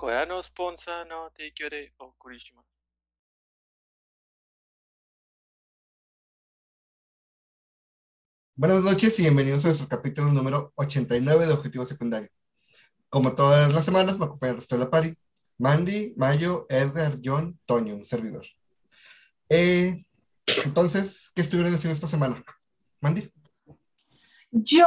Corano Sponsa no eh, o Kurishima. Buenas noches y bienvenidos a nuestro capítulo número 89 de Objetivo Secundario. Como todas las semanas, me acompaña el resto de la pari. Mandy, Mayo, Edgar, John, Toño, un servidor. Eh, entonces, ¿qué estuvieron haciendo esta semana? Mandy. Yo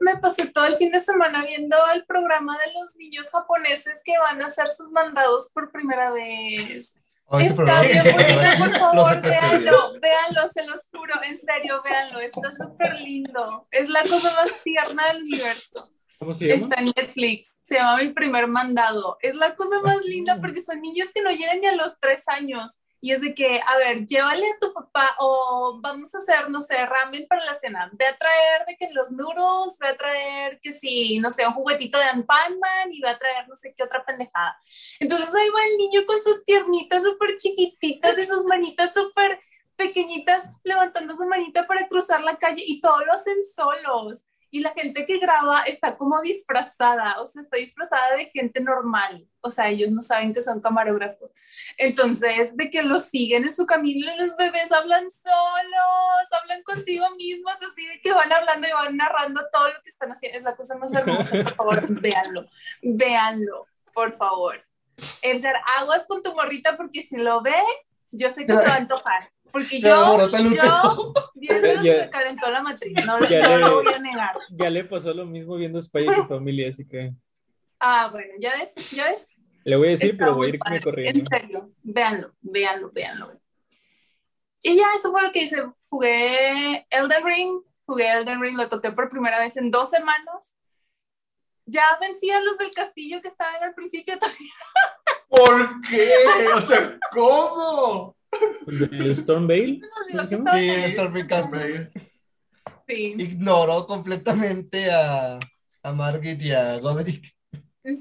me pasé todo el fin de semana viendo el programa de los niños japoneses que van a hacer sus mandados por primera vez. Oh, Está programa- bien bonito, por favor, véanlo, véanlo, se los juro, en serio, véanlo, está súper lindo. Es la cosa más tierna del universo. ¿Cómo se llama? Está en Netflix, se llama Mi Primer Mandado. Es la cosa más linda porque son niños que no llegan ni a los tres años. Y es de que, a ver, llévale a tu papá o vamos a hacer, no sé, ramen para la cena. Ve a traer de que los noodles, ve a traer que sí, no sé, un juguetito de Pan-Man y va a traer no sé qué otra pendejada. Entonces ahí va el niño con sus piernitas súper chiquititas y sus manitas súper pequeñitas levantando su manita para cruzar la calle y todo lo hacen solos. Y la gente que graba está como disfrazada, o sea, está disfrazada de gente normal. O sea, ellos no saben que son camarógrafos. Entonces, de que los siguen en su camino y los bebés hablan solos, hablan consigo mismos, así de que van hablando y van narrando todo lo que están haciendo. Es la cosa más hermosa, por favor, véanlo, véanlo, por favor. Edgar, aguas con tu morrita porque si lo ve, yo sé que se va a antojar. Porque yo, yo, viéndolo, Ya- se me calentó la matriz, no, lo- Ya no le- lo voy a negar. Ya le pasó lo mismo viendo Spy y Familia, así que Ah, bueno, ya ves, ya ves. le voy a decir, Está pero voy a muy ir padre. corriendo. En serio, véanlo, véanlo, véanlo. Y ya, eso fue lo que hice. Jugué Elden Ring, jugué Elden Ring, lo toqué por primera vez en dos semanas. Ya vencí a los del castillo que estaban al principio todavía. ¿Por qué? O sea, ¿cómo? ¿El Stormvale? Me olvidó que ¿Cómo se estaban Sí. Stormy Castle. Sí, Ignoró completamente a, a Margit y a Godric.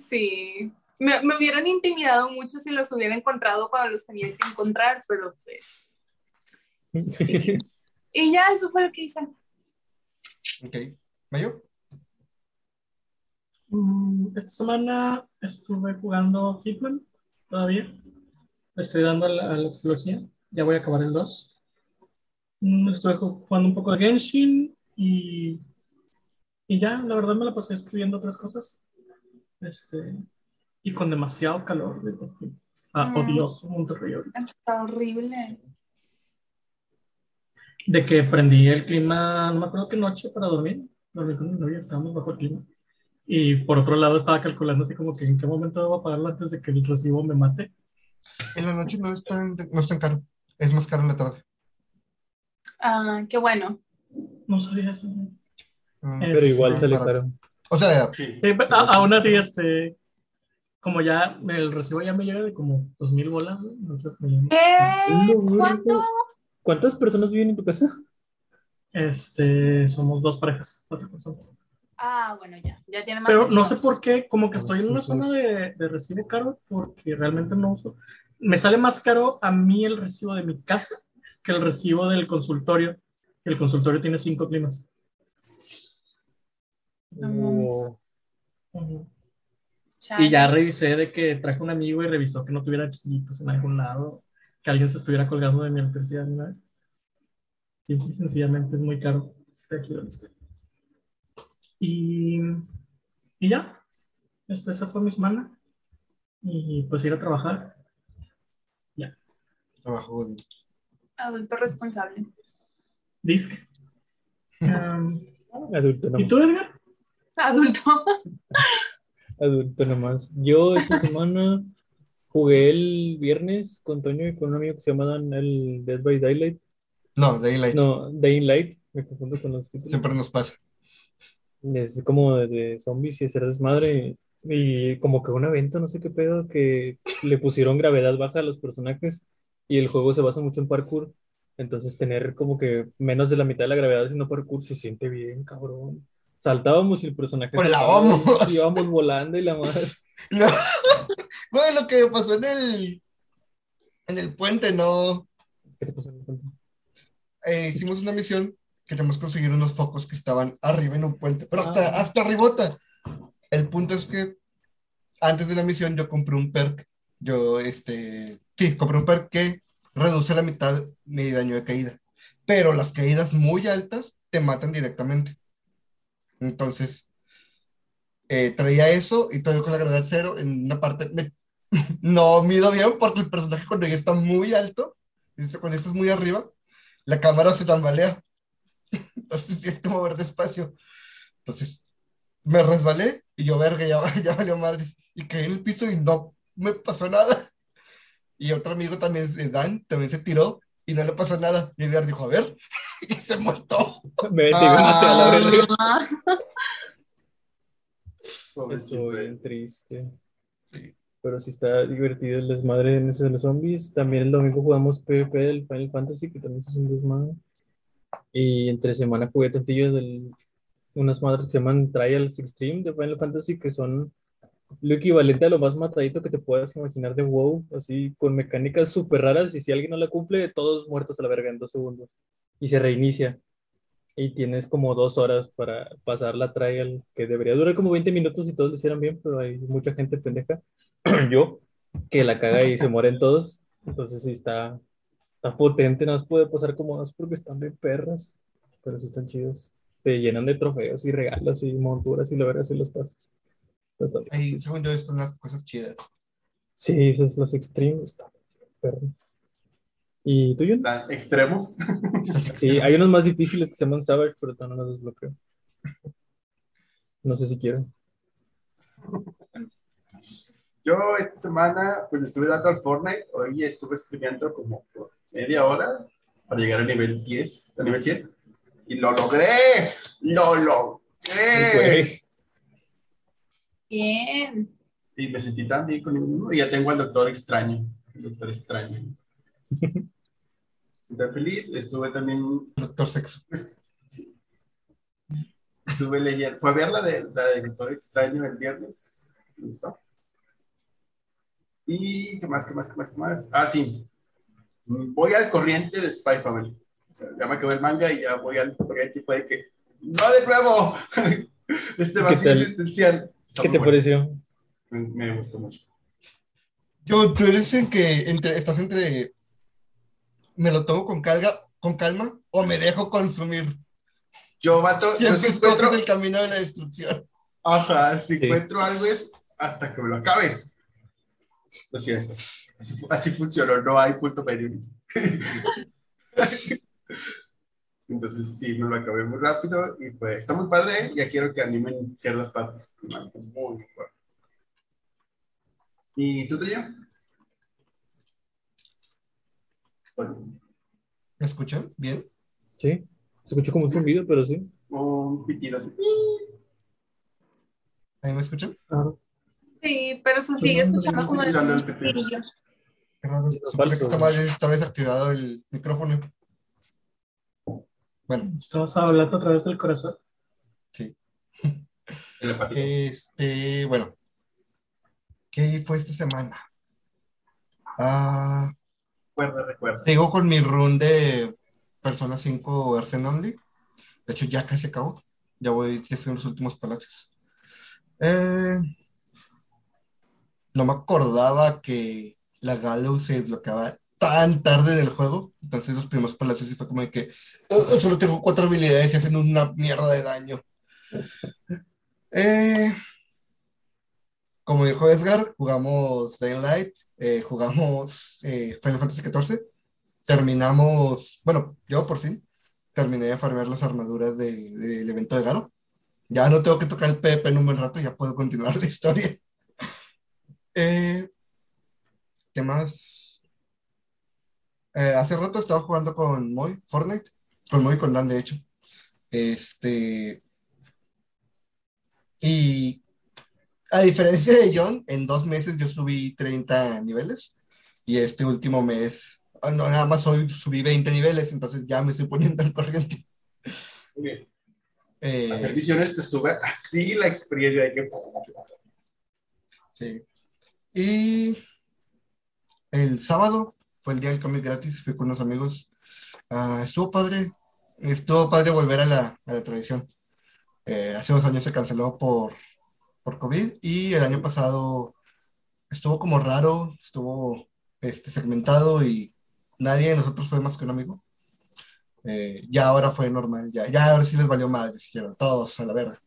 sí. Me, me hubieran intimidado mucho si los hubiera encontrado cuando los tenía que encontrar, pero pues. Sí. Y ya, eso fue lo que hice. Ok. ¿Mayo? Mm, Esta semana estuve jugando Hitman todavía. Le estoy dando a la, a la trilogía. Ya voy a acabar el 2. Mm, Estuve ju- jugando un poco de Genshin y, y ya, la verdad me la pasé escribiendo otras cosas. Este, y con demasiado calor. Mm. odioso Monterrey ahorita. Está horrible. De que prendí el clima, no me acuerdo qué noche para dormir. Dormí con mi novia, estábamos bajo el clima. Y por otro lado estaba calculando así como que en qué momento debo apagarlo antes de que el recibo me mate. En la noche no es tan, no es tan caro. Es más caro en la tarde. Ah, qué bueno. No sabía eso. Mm, Pero igual sale barato. caro. O sea, Sí. Eh, a- aún así, este, como ya el recibo ya me llega de como dos mil bolas, ¿no? No quiero que me llegue. ¿Qué? No, ¿Cuánto? ¿Cuántas personas viven en tu casa? Este, somos dos parejas, cuatro personas. Ah, bueno, ya. Ya tiene más Pero no sé por qué, como que estoy en una zona de, de recibo caro porque realmente no uso. Me sale más caro a mí el recibo de mi casa que el recibo del consultorio. El consultorio tiene cinco climas. No mames. O- Ujú. Chale. Y ya revisé de que traje un amigo y revisó que no tuviera chiquitos en algún lado, que alguien se estuviera colgando de mi electricidad. ¿no? Simple y sencillamente es muy caro. Estoy aquí donde estoy. Y, y ya, Este, esa fue mi semana. Y pues ir a trabajar. trabajo Godric. Adulto responsable. Disque. Um, Adulto ¿Y nomás. tú, Edgar? Adulto. Adulto nomás. Yo esta semana jugué el viernes con Toño y con un amigo que se llama Dan el Dead by Daylight. No, Daylight. No, Dying Light. Me confundo con los títulos. Siempre nos pasa. Es como de, de zombies y hacer desmadre. Y como que un evento, no sé qué pedo, que le pusieron gravedad baja a los personajes y el juego se basa mucho en parkour. Entonces tener como que menos de la mitad de la gravedad haciendo parkour se siente bien, cabrón. Saltábamos y el personaje Volábamos. saltaba y íbamos volando y la madre. No. Bueno, lo que pasó en el, en el puente, ¿no? ¿Qué te pasó? Eh, hicimos una misión que tenemos que conseguir unos focos que estaban arriba en un puente, pero hasta, Ah. hasta arribota. El punto es que antes de la misión yo compré un perk. Yo, este, sí, compré un perk que reduce la mitad mi daño de caída. Pero las caídas muy altas te matan directamente. Entonces, eh, traía eso y todavía con la gravedad cero en una parte. me- no mido bien porque el personaje cuando ya está muy alto, cuando estás muy arriba, la cámara se tambalea. Entonces tienes que mover despacio. Entonces me resbalé y yo, verga, ya, ya valió madres. Y caí en el piso y no me pasó nada. Y otro amigo también, eh, Dan, también se tiró y no le pasó nada. Y Edgar dijo, a ver, y se montó. Me te ganaste a la verga. Ah, Estuvo bien triste. Sí. Pero sí está divertido el desmadre en ese de los zombies. También el domingo jugamos PvP del Final Fantasy, que también es un desmadre. Y entre semana jugué tantillos de unas madres que se llaman Trials Extreme de Final Fantasy, que son lo equivalente a lo más matadito que te puedas imaginar de WoW, así con mecánicas súper raras. Y si alguien no la cumple, todos muertos a la verga en dos segundos. Y se reinicia. Y tienes como dos horas para pasar la trial, que debería durar como 20 minutos si todos lo hicieran bien, pero hay mucha gente pendeja, yo, que la caga y se mueren todos. Entonces sí está, está potente, más puede pasar como dos porque están de perras, pero sí están chidos. Te llenan de trofeos y regalos y monturas y verga si los está bien. Ahí, según yo, están las cosas chidas. Sí, esos los extremos están perros. ¿Y tú, John? Están extremos. Sí, hay unos más difíciles que se llaman Savage, pero todavía no los desbloqueo. No sé si quiero. Yo esta semana pues le estuve dando al Fortnite. Hoy estuve estudiando como por media hora para llegar al nivel 10, a nivel 100. Y lo logré. Lo logré. Bien. Y me sentí tan bien con uno. Y ya tengo al doctor extraño. El doctor extraño. Estoy feliz. Estuve también Doctor Sexo. Pues, sí. Estuve leyendo, fue a ver la de, la de Doctor Extraño el viernes. ¿Me gustó? Y qué más, qué más, qué más, qué más. Ah, sí. Voy al corriente de Spy Family. O sea, ya me acabé el manga y ya voy al corriente y puede que. ¡No de nuevo! este vacío existencial. Está ¿Qué te bueno. pareció? Me, me gustó mucho. Yo, tú eres en que entre, estás entre. Me lo tomo con calma, con calma o me dejo consumir. Yo, vato, yo si encuentro. el camino de la destrucción. Ajá, si Sí. encuentro algo es hasta que me lo acabe. Lo siento. Así, fu- así funcionó, no hay punto medio. Entonces sí, me lo acabé muy rápido y pues está muy padre. Ya quiero que animen ciertas partes. Muy, muy bueno. ¿Y tú te llevas? Bueno, ¿Me escuchan? ¿Bien? Sí. Se escuchó como un zumbido, pero sí. un pitido así. ¿Ahí me escuchan? Sí, pero se sigue escuchando como el Qué raro. Supone que estaba desactivado el micrófono. Bueno, Estamos hablando a través del corazón. Telepático. este, bueno. ¿Qué fue esta semana? Ah, Recuerda, recuerda. sigo con mi run de Persona 5 Arsenal Only. De hecho, ya casi acabo. Ya voy, ya estoy en los últimos palacios. Eh, no me acordaba que la Gallows se desbloqueaba tan tarde en el juego. Entonces, los primeros palacios sí fue como de que "Uh, solo tengo cuatro habilidades y hacen una mierda de daño. Eh, como dijo Edgar, jugamos Daylight, eh, jugamos eh, Final Fantasy XIV. Terminamos, bueno, yo por fin terminé de farmear las armaduras de- del evento de Garo. Ya no tengo que tocar el PvP en un buen rato, ya puedo continuar la historia. Eh, ¿qué más? Eh, hace rato estaba jugando con Moy, Fortnite, con Moy y con Dan, de hecho. Este. Y a diferencia de John, en dos meses yo subí 30 niveles. Y este último mes, ah, no, nada más hoy subí 20 niveles, entonces ya me estoy poniendo al corriente. Muy bien. Eh, Hacer misiones te sube así la experiencia de que. Sí. Y el sábado fue el día del cómic gratis, fui con unos amigos. Ah, estuvo padre, estuvo padre volver a la, tradición. Eh, hace dos años se canceló por COVID y el año pasado estuvo como raro, estuvo este, segmentado y nadie de nosotros fue más que un amigo. Eh, ya ahora fue normal, ya, ya ahora sí les valió madre, dijeron todos a la verga.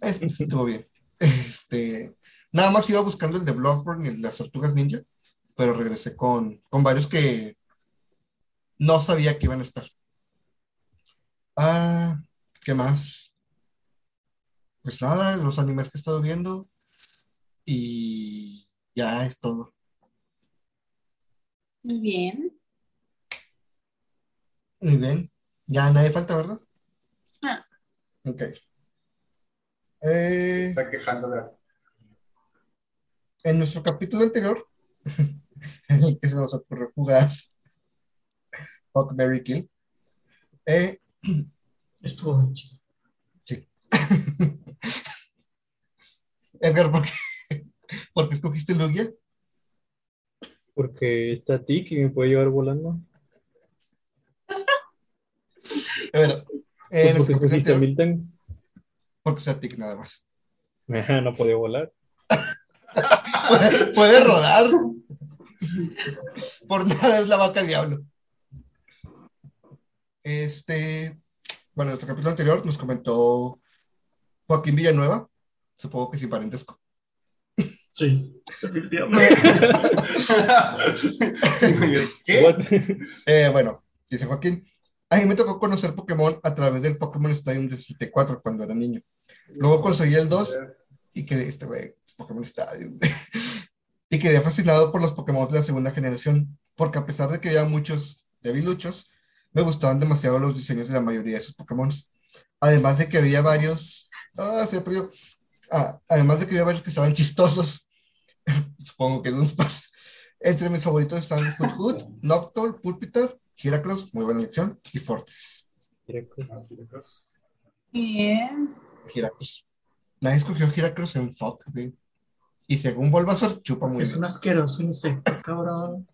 Este, estuvo bien. Este, nada más iba buscando el de Bloodborne y las tortugas ninja, pero regresé con, con varios que no sabía que iban a estar. Ah, ¿qué más? Pues nada, los animes que he estado viendo y ya es todo. Muy bien. Muy bien. Ya nadie falta, ¿verdad? Ah. Ok. Eh, Está quejando de en nuestro capítulo anterior, en el que se nos ocurrió jugar Fuck, Mary Kill, eh, Estuvo bien chido. Edgar, ¿por qué, por qué escogiste Lugia? Porque está Tic y me puede llevar volando. Bueno, ¿Tú en por qué escogiste a Milton? porque sea tic nada más. No podía volar. Puede, puede rodar. Por nada es la vaca diablo. Este, bueno, en nuestro capítulo anterior nos comentó Joaquín Villanueva, supongo que sin parentesco. Sí, definitivamente. ¿Qué? What? Eh, bueno, dice Joaquín, a mí me tocó conocer Pokémon a través del Pokémon Stadium de 64 cuando era niño. Luego conseguí el 2 y quedé, este güey, Pokémon Stadium. y quedé fascinado por los Pokémon de la segunda generación, porque a pesar de que había muchos debiluchos, me gustaban demasiado los diseños de la mayoría de esos Pokémon. Además de que había varios, ah, se me perdió. Ah, además de que había varios que estaban chistosos, supongo que Dunsparce. Entre mis favoritos están Hoot Hoot, Noctowl, Pulpitar, Heracross, muy buena elección, y Fortress. Bien. Heracross. Nadie escogió Heracross en Fuck, güey. Y según Bulbasaur, chupa muy Es bien. un asqueroso insecto, cabrón.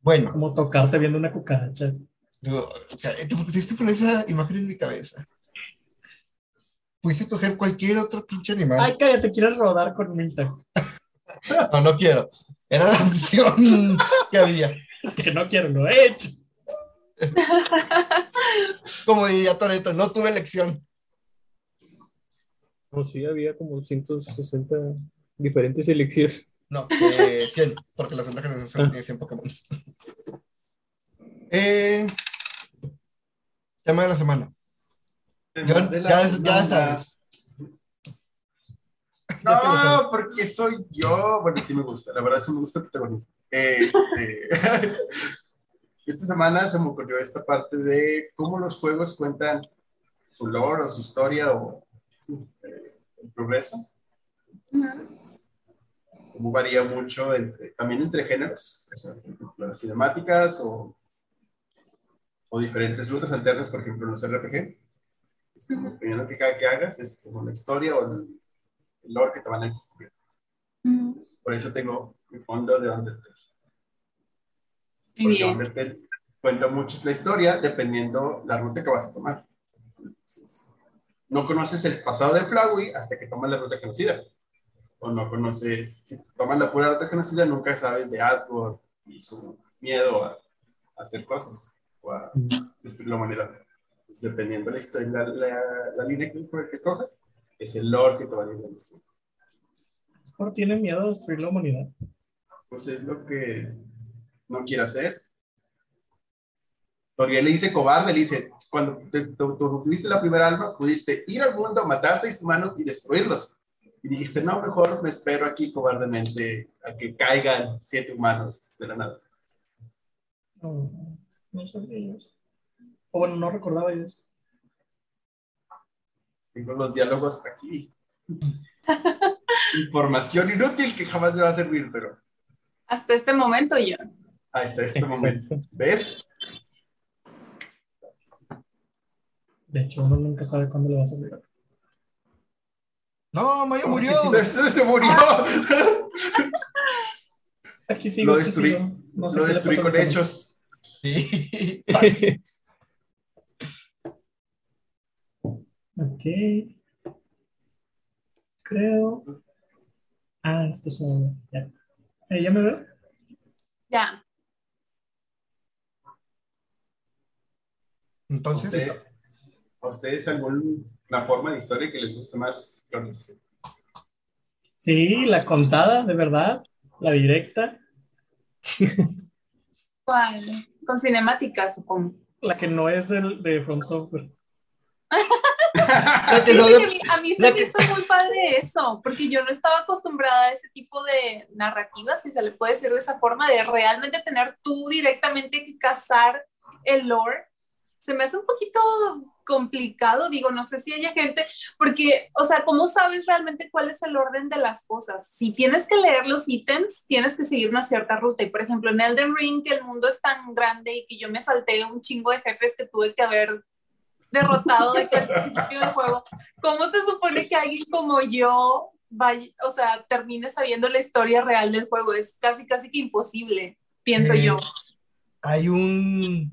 Bueno, Como tocarte viendo una cucaracha. digo, tienes que poner esa imagen en mi cabeza. Pudiste coger cualquier otro pinche animal. Ay, cállate, quieres rodar con Milton. No, no quiero. Era la opción que había. Es que no quiero, lo he hecho. Como diría Toreto, no tuve elección. No, sí, había como 160 diferentes elecciones. No, eh, 100, porque la segunda generación solo tiene 100 Pokémon. Eh, tema de la semana. John, De la ya, ya semana. sabes. Ya. No, porque soy yo. Bueno, sí me gusta, la verdad sí me gusta el protagonismo. Este, esta semana se me ocurrió esta parte de cómo los juegos cuentan su lore o su historia o progreso. Entonces, cómo varía mucho entre, también entre géneros, las cinemáticas o, o diferentes rutas alternas, por ejemplo, en los RPG. Es como, dependiendo de cada que hagas, es como la historia o el, el lore que te van a descubrir. Mm, Por eso tengo mi fondo de Undertale. Porque bien. Undertale cuenta mucho la historia dependiendo la ruta que vas a tomar. Entonces, no conoces el pasado de Flowey hasta que tomas la ruta conocida. O no conoces, si tomas la pura ruta conocida, nunca sabes de Asgore y su miedo a, a hacer cosas o a destruir la humanidad. Pues, dependiendo la, historia- la, la- la línea que, que escojas, es el lore que te va a ir demostrando. Por tiene miedo a destruir la humanidad. pues es lo que no quiere hacer. Toriel le dice cobarde, le dice, cuando te- tu- tu- tuviste la primera alma, pudiste ir al mundo, matar seis humanos y destruirlos. Y dijiste, no, mejor me espero aquí cobardemente a que caigan siete humanos de la nada. No, no sabía eso. O bueno, no recordaba eso. Tengo los diálogos aquí. Información inútil que jamás me va a servir, pero Hasta este momento yo. hasta este momento. ¿Ves? De hecho, uno nunca sabe cuándo le va a servir. No, Mayo murió. Se, se murió. Aquí sigo. Lo destruí. sigo. No sé Lo destruí con hechos. Sí. Ok. Creo. Ah, esto es un. Ya. Eh, ¿Ya me veo? Ya. Entonces, ¿Ustedes, ¿A ustedes alguna forma de historia que les guste más? Carlos? Sí, la contada, de verdad. La directa. ¿Cuál? Con cinemática, supongo. La que no es del, de From Software. la que no Fíjate de- que a mí, a mí se la me que- hizo muy padre eso, porque yo no estaba acostumbrada a ese tipo de narrativas, si se le puede decir de esa forma, de realmente tener tú directamente que cazar el lore. Se me hace un poquito complicado, digo, no sé si haya gente, porque, o sea, ¿cómo sabes realmente cuál es el orden de las cosas? Si tienes que leer los ítems, tienes que seguir una cierta ruta. Y, por ejemplo, en Elden Ring, que el mundo es tan grande y que yo me salté un chingo de jefes que tuve que haber derrotado de que al principio del juego, ¿cómo se supone que alguien como yo vaya, o sea, termine sabiendo la historia real del juego? Es casi, casi que imposible, pienso Eh, yo. hay un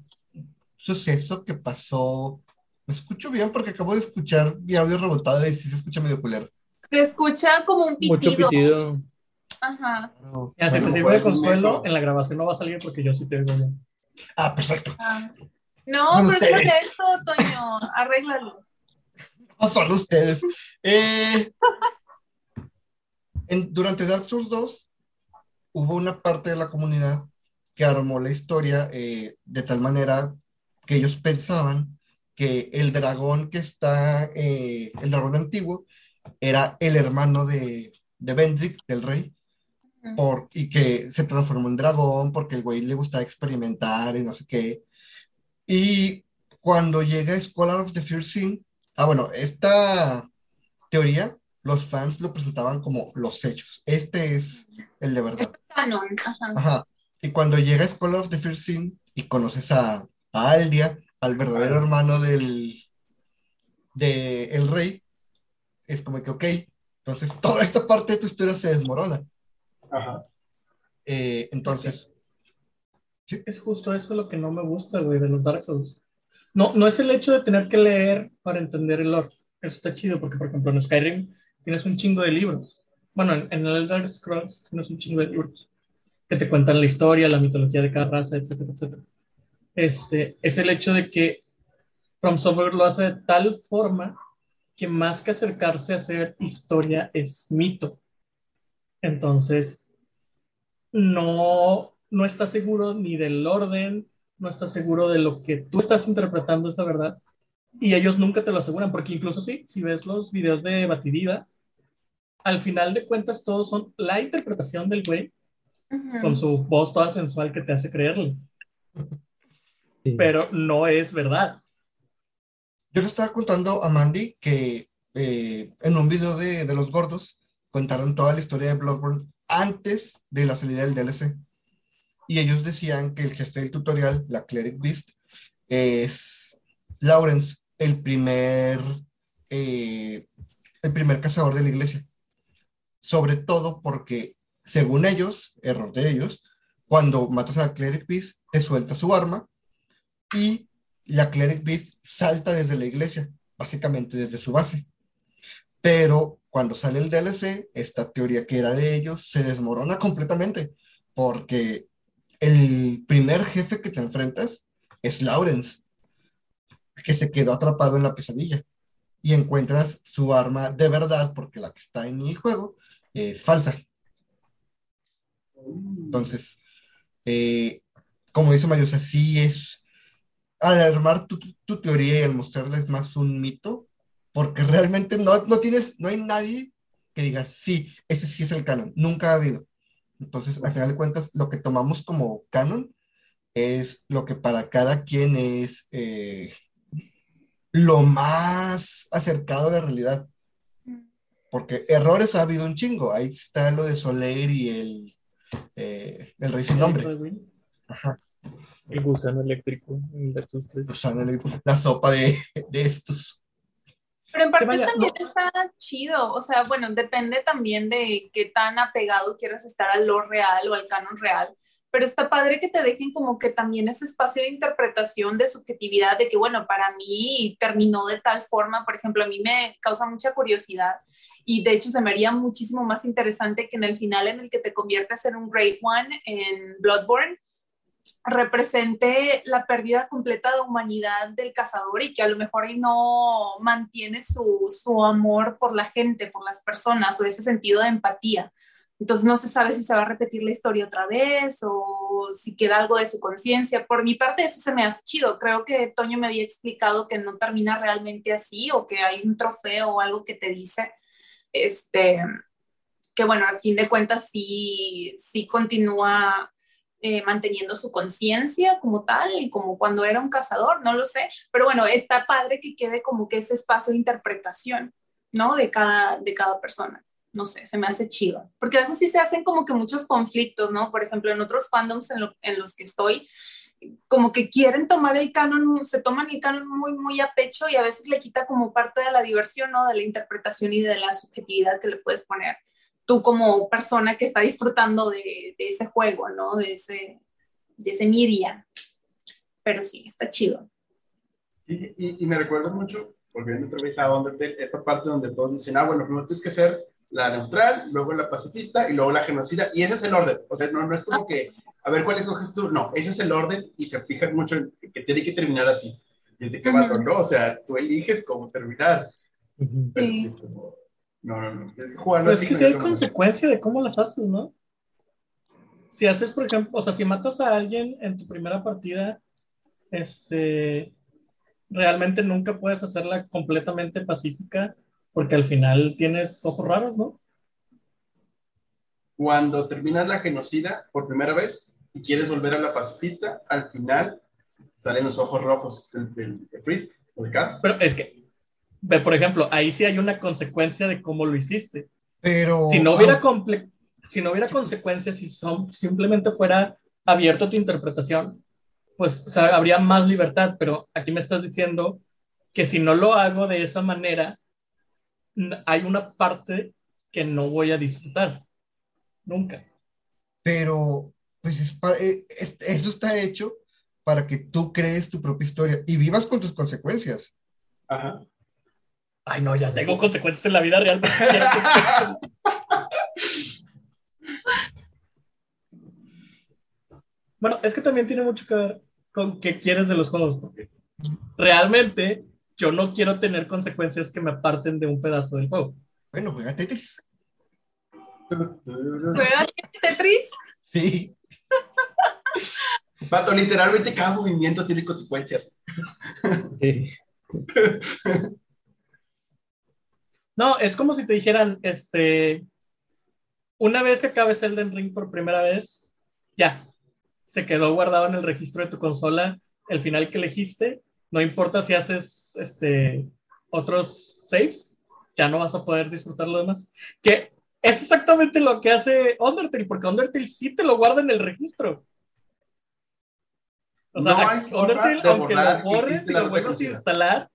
suceso que pasó. Me escucho bien porque acabo de escuchar mi audio rebotado y sí se escucha medio culero. Se escucha como un Mucho pitido. pitido. Ajá. Ya, si te sirve de consuelo, en la grabación no va a salir porque yo sí te oigo bien. Ah, perfecto. Ah. No, pero es ustedes. por esto, Toño, arréglalo. No son ustedes. Eh, en- durante Dark Souls 2 hubo una parte de la comunidad que armó la historia eh, de tal manera que ellos pensaban que el dragón que está, eh, el dragón antiguo, era el hermano de, de Vendrick, del rey, por, y que se transformó en dragón porque el güey le gustaba experimentar y no sé qué. Y cuando llega Scholar of the Fear Sin, ah, bueno, esta teoría, los fans lo presentaban como los hechos. Este es el de verdad. Canon, ajá. Ajá. Y cuando llega Scholar of the Fear Sin y conoces a, a Aldia, al verdadero hermano del de el rey, es como que, ok, entonces toda esta parte de tu historia se desmorona. Ajá. Eh, entonces, Es justo eso lo que no me gusta, güey, de los Dark Souls. No, no es el hecho de tener que leer para entender el lore. Eso está chido porque, por ejemplo, en Skyrim tienes un chingo de libros. Bueno, en, en el Dark Scrolls tienes un chingo de libros que te cuentan la historia, la mitología de cada raza, etcétera, etcétera. Este, es el hecho de que From Software lo hace de tal forma que más que acercarse a hacer historia es mito. Entonces, no, no está seguro ni del orden, no está seguro de lo que tú estás interpretando es la verdad. Y ellos nunca te lo aseguran, porque incluso sí, si ves los videos de Batidida, al final de cuentas todos son la interpretación del güey con su voz toda sensual que te hace creerle, Sí. pero no es verdad. yo le estaba contando a Mandy que eh, en un video de, de los gordos contaron toda la historia de Bloodborne antes de la salida del DLC. Y ellos decían que el jefe del tutorial, la Cleric Beast, es Lawrence, el primer, eh, el primer cazador de la iglesia. Sobre todo porque, según ellos, error de ellos, cuando matas a la Cleric Beast, te suelta su arma y la Cleric Beast salta desde la iglesia, básicamente desde su base. Pero cuando sale el DLC, esta teoría que era de ellos se desmorona completamente, porque el primer jefe que te enfrentas es Lawrence, que se quedó atrapado en la pesadilla. Y encuentras su arma de verdad, porque la que está en el juego es falsa. Entonces, eh, como dice Mario, o sí es al armar tu, tu- tu teoría y al mostrarles más un mito, porque realmente no, no tienes, no hay nadie que diga, sí, ese sí es el canon, nunca ha habido. Entonces, al final de cuentas, lo que tomamos como canon es lo que para cada quien es eh, lo más acercado a la realidad. Porque errores ha habido un chingo. Ahí está lo de Soleil y el, eh, el rey sin nombre. Ajá. El gusano eléctrico en Dark Souls 3. O sea, no le- la sopa de, de estos. Pero en parte vaya, también no. está chido, o sea, bueno, depende también de qué tan apegado quieras estar al lore real o al canon real, pero está padre que te dejen como que también ese espacio de interpretación, de subjetividad, de que, bueno, para mí terminó de tal forma, por ejemplo, a mí me causa mucha curiosidad y de hecho se me haría muchísimo más interesante que en el final en el que te conviertes en un Great One en Bloodborne, represente la pérdida completa de humanidad del cazador y que a lo mejor ahí no mantiene su, su amor por la gente, por las personas o ese sentido de empatía. Entonces no se sabe si se va a repetir la historia otra vez o si queda algo de su conciencia. Por mi parte eso se me hace chido. Creo que Toño me había explicado que no termina realmente así o que hay un trofeo o algo que te dice este que bueno, al fin de cuentas sí, sí continúa eh, manteniendo su conciencia como tal, como cuando era un cazador, no lo sé, pero bueno, está padre que quede como que ese espacio de interpretación, ¿no? De cada, de cada persona. No sé, se me hace chido. Porque a veces sí se hacen como que muchos conflictos, ¿no? Por ejemplo, en otros fandoms en, en los que estoy, como que quieren tomar el canon, se toman el canon muy, muy a pecho y a veces le quita como parte de la diversión, ¿no? De la interpretación y de la subjetividad que le puedes poner tú como persona que está disfrutando de, de ese juego, ¿no? De ese, de ese media. Pero sí, está chido. Y, y, y, me recuerda mucho, volviendo otra vez a Undertale, esta parte donde todos dicen, ah, bueno, primero tienes que ser la neutral, luego la pacifista y luego la genocida, y ese es el orden. O sea, no, no es como que, a ver, ¿cuál escoges tú? No, ese es el orden y se fijan mucho en que tiene que terminar así. Y es de que uh -huh. más, no, o sea, tú eliges cómo terminar. Uh -huh. Pero sí. es como, no, no, no. Tienes que jugarlo Pero así. es que sí hay consecuencia de cómo las haces, ¿no? Si haces, por ejemplo, o sea, si matas a alguien en tu primera partida, este, realmente nunca puedes hacerla completamente pacífica porque al final tienes ojos raros, ¿no? Cuando terminas la genocida por primera vez y quieres volver a la pacifista, al final salen los ojos rojos del, del, del Frisk o de Kat. Pero es que, por ejemplo, ahí sí hay una consecuencia de cómo lo hiciste. Pero. Si no hubiera, comple si no hubiera consecuencias, si son, simplemente fuera abierto tu interpretación, pues o sea, habría más libertad. Pero aquí me estás diciendo que si no lo hago de esa manera, hay una parte que no voy a disfrutar. Nunca. Pero, pues es para, es, eso está hecho para que tú crees tu propia historia y vivas con tus consecuencias. Ajá. Ay, no, ya tengo consecuencias en la vida real. bueno, es que también tiene mucho que ver con qué quieres de los juegos, porque realmente yo no quiero tener consecuencias que me aparten de un pedazo del juego. Bueno, juega Tetris. ¿Juega Tetris? Sí. Pato, literalmente cada movimiento tiene consecuencias. Sí. No, es como si te dijeran, este, una vez que acabes Elden Ring por primera vez, ya, se quedó guardado en el registro de tu consola el final que elegiste, no importa si haces este, otros saves, ya no vas a poder disfrutar lo demás. Que es exactamente lo que hace Undertale, porque Undertale sí te lo guarda en el registro. O sea, no hay Undertale, aunque lo borres y lo vuelvas a instalar,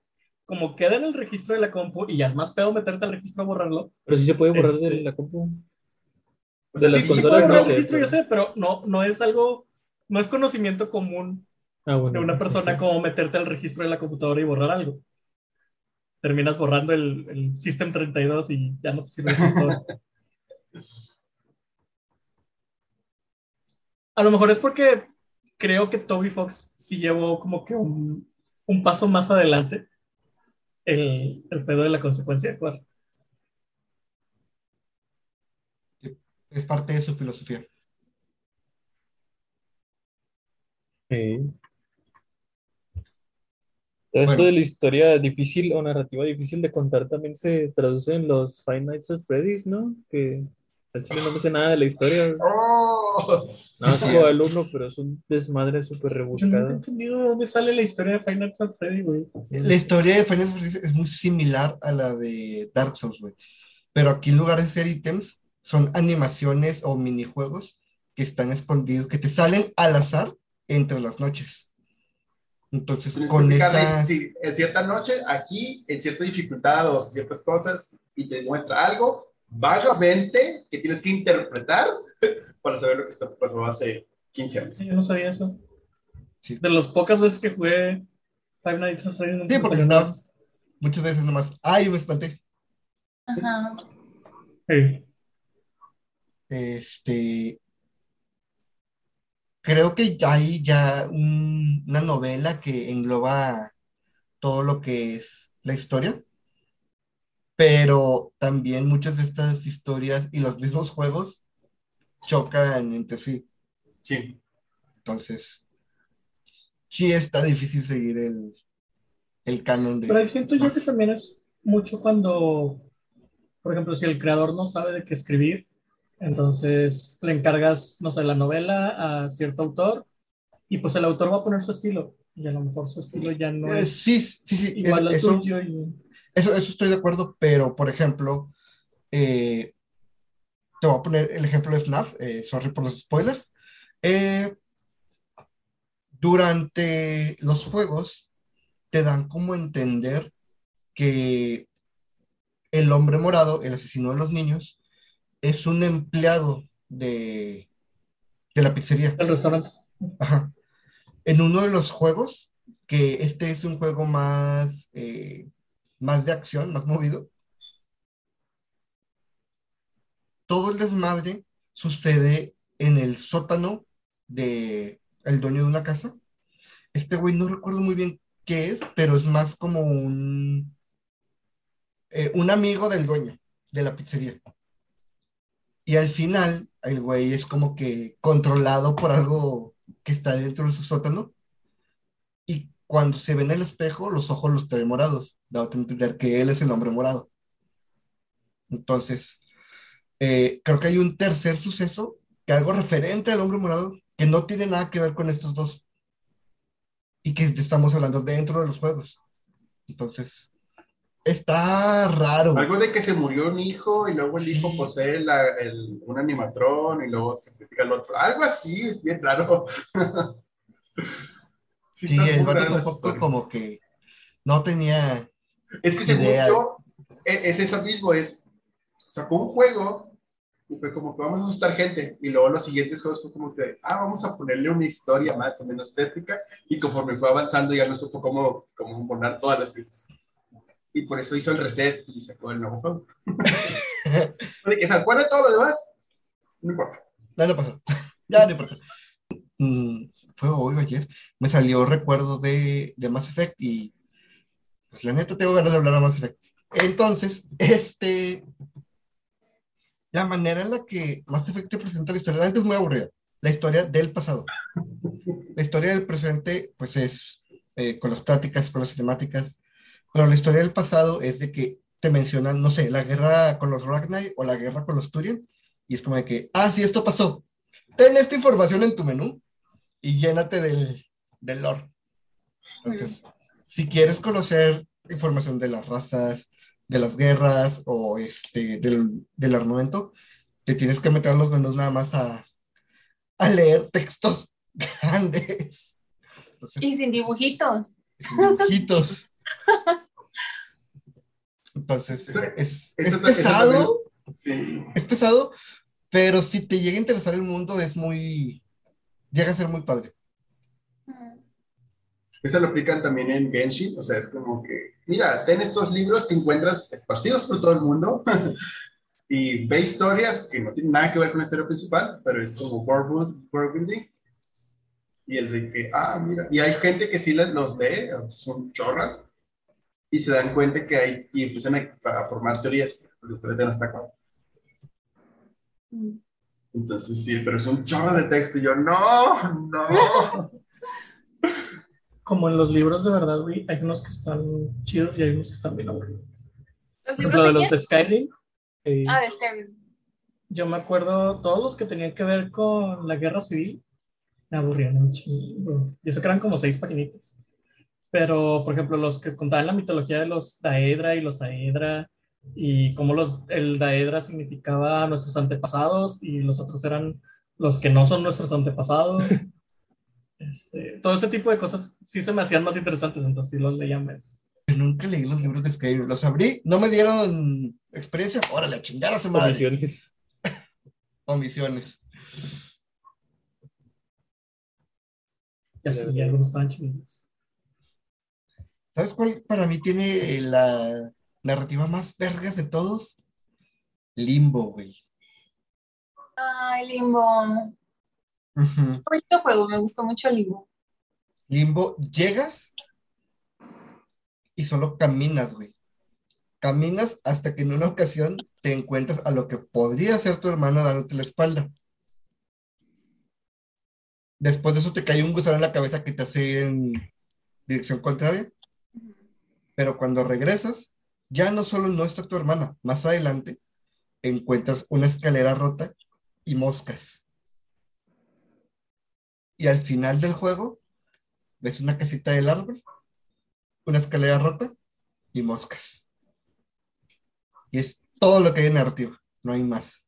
como queda en el registro de la compu, y ya es más pedo meterte al registro a borrarlo. Pero sí se puede borrar Este- de la compu. De las sí, Sí, sí, consolas borrar no el registro, yo sé, pero no, no es algo, no es conocimiento común Ah, bueno. de una persona como meterte al registro de la computadora y borrar algo. Terminas borrando el, el System 32 y ya no te sirve. A lo mejor es porque creo que Toby Fox sí llevó como que un, un paso más adelante el, el pedo de la consecuencia de. Es parte de su filosofía. Sí. Todo esto Bueno. de la historia difícil o narrativa difícil de contar también se traduce en los Five Nights at Freddy's, ¿no? Que al chile no me sé nada de la historia. ¡Oh! Nada más Sí. juego al uno, pero es un desmadre súper Yo no he rebuscado. entendido de dónde sale la historia de Final Fantasy Freddy, güey. La historia de Final Fantasy es muy similar a la de Dark Souls, güey. Pero aquí en lugar de ser ítems, son animaciones o minijuegos que están escondidos, que te salen al azar entre las noches. Entonces, Tienes con esa... sí, en cierta noche, aquí, en cierta dificultad o ciertas cosas, y te muestra algo vagamente que tienes que interpretar para saber lo que está- pasó hace 15 años. Sí, yo no sabía eso. Sí. De las pocas veces que jugué Five Nights at Freddy's. Sí, porque no- nada. Muchas veces nomás, ay, me espanté. Ajá. Sí. Este, creo que hay ya un- una novela que engloba todo lo que es la historia, pero también muchas de estas historias y los mismos juegos chocan entre sí. Sí. Entonces, sí está difícil seguir el, el canon Pero de... siento yo que también es mucho cuando, por ejemplo, si el creador no sabe de qué escribir, entonces le encargas, no sé, la novela a cierto autor y pues el autor va a poner su estilo y a lo mejor su estilo ya no Eh, es sí, sí, sí, igual al eso, tuyo y Eso, eso estoy de acuerdo, pero por ejemplo, eh, te voy a poner el ejemplo de FNAF, eh, sorry por los spoilers. Eh, durante los juegos te dan como entender que el hombre morado, el asesino de los niños, es un empleado de, de la pizzería. el restaurante. Ajá. En uno de los juegos, que este es un juego más, eh, más de acción, más movido, todo el desmadre sucede en el sótano de el dueño de una casa. Este güey no recuerdo muy bien qué es, pero es más como un, eh, un amigo del dueño de la pizzería. Y al final, el güey es como que controlado por algo que está dentro de su sótano. Y cuando se ve en el espejo, los ojos los trae morados, dado a entender que él es el hombre morado. Entonces, eh, creo que hay un tercer suceso, que algo referente al hombre morado, que no tiene nada que ver con estos dos. Y que estamos hablando dentro de los juegos. Entonces, está raro. Algo de que se murió un hijo y luego el Sí. hijo posee la- el- un animatrón y luego se sacrifica al otro. Algo así, es bien raro. Sí, Sí, el vato tampoco como que no tenía Es que según yo, e- es eso mismo, es, sacó un juego y fue como que vamos a asustar gente, y luego los siguientes juegos fue como que, ah, vamos a ponerle una historia más o menos tétrica, y conforme fue avanzando ya no supo cómo, cómo monar todas las piezas. Y por eso hizo el reset y sacó el nuevo juego. De que se acuerda todo lo demás, no importa. Ya no pasó. Ya no importa. Mm, fue hoy o ayer. Me salió recuerdo de, de Mass Effect y pues la neta tengo ganas de hablar de Mass Effect. Entonces, este la manera en la que Mass Effect te presenta la historia, la neta es muy aburrida. La historia del pasado. La historia del presente, pues es eh, con las prácticas, con las cinemáticas. Pero la historia del pasado es de que te mencionan, no sé, la guerra con los Ragnar o la guerra con los Turian. Y es como de que, ah, sí, esto pasó. Ten esta información en tu menú y llénate del, del lore. Entonces, si quieres conocer información de las razas, de las guerras o este, del, del armamento, te tienes que meter los menús nada más a, a leer textos grandes. Entonces, Y sin dibujitos. dibujitos. Entonces, Sí, es, es eso pesado, Sí. es pesado, pero si te llega a interesar el mundo, es muy, llega a ser muy padre. Eso lo aplican también en Genshin, o sea, es como que, mira, ten estos libros que encuentras esparcidos por todo el mundo y ve historias que no tienen nada que ver con la historia principal, pero es como world, build- world building. Y es de que, ah, mira, y hay gente que sí los lee, son chorra, y se dan cuenta que hay, y empiezan a, a formar teorías, la historia ya no está. Entonces sí, pero es un chorro de texto, y yo, no, no. Como en los libros de verdad, güey, hay unos que están chidos y hay unos que están bien aburridos. ¿Los libros de de los de Skyrim, eh, Ah, de Skyrim. yo me acuerdo, todos los que tenían que ver con la guerra civil, me aburrían un chingo. Y eso que eran como seis paginitas. Pero, por ejemplo, los que contaban la mitología de los Daedra y los Aedra, y cómo los, el Daedra significaba nuestros antepasados y los otros eran los que no son nuestros antepasados. Este, todo ese tipo de cosas sí se me hacían más interesantes, entonces sí los leía más. Nunca leí los libros de Skyrim, los abrí, no me dieron experiencia, órale, chingar a su madre. Comisiones. Omisiones. Y así, y algunos estaban chidos. ¿Sabes cuál para mí tiene la narrativa más vergas de todos? Limbo, güey. Ay, Limbo. Bonito juego, me gustó mucho Limbo. Limbo, llegas y solo caminas, güey. Caminas hasta que en una ocasión te encuentras a lo que podría ser tu hermano dándote la espalda. Después de eso te cae un gusano en la cabeza que te hace ir en dirección contraria. Pero cuando regresas, ya no solo no está tu hermana, más adelante encuentras una escalera rota y moscas. Y al final del juego, ves una casita del árbol, una escalera rota y moscas. Y es todo lo que hay en narrativa, no hay más.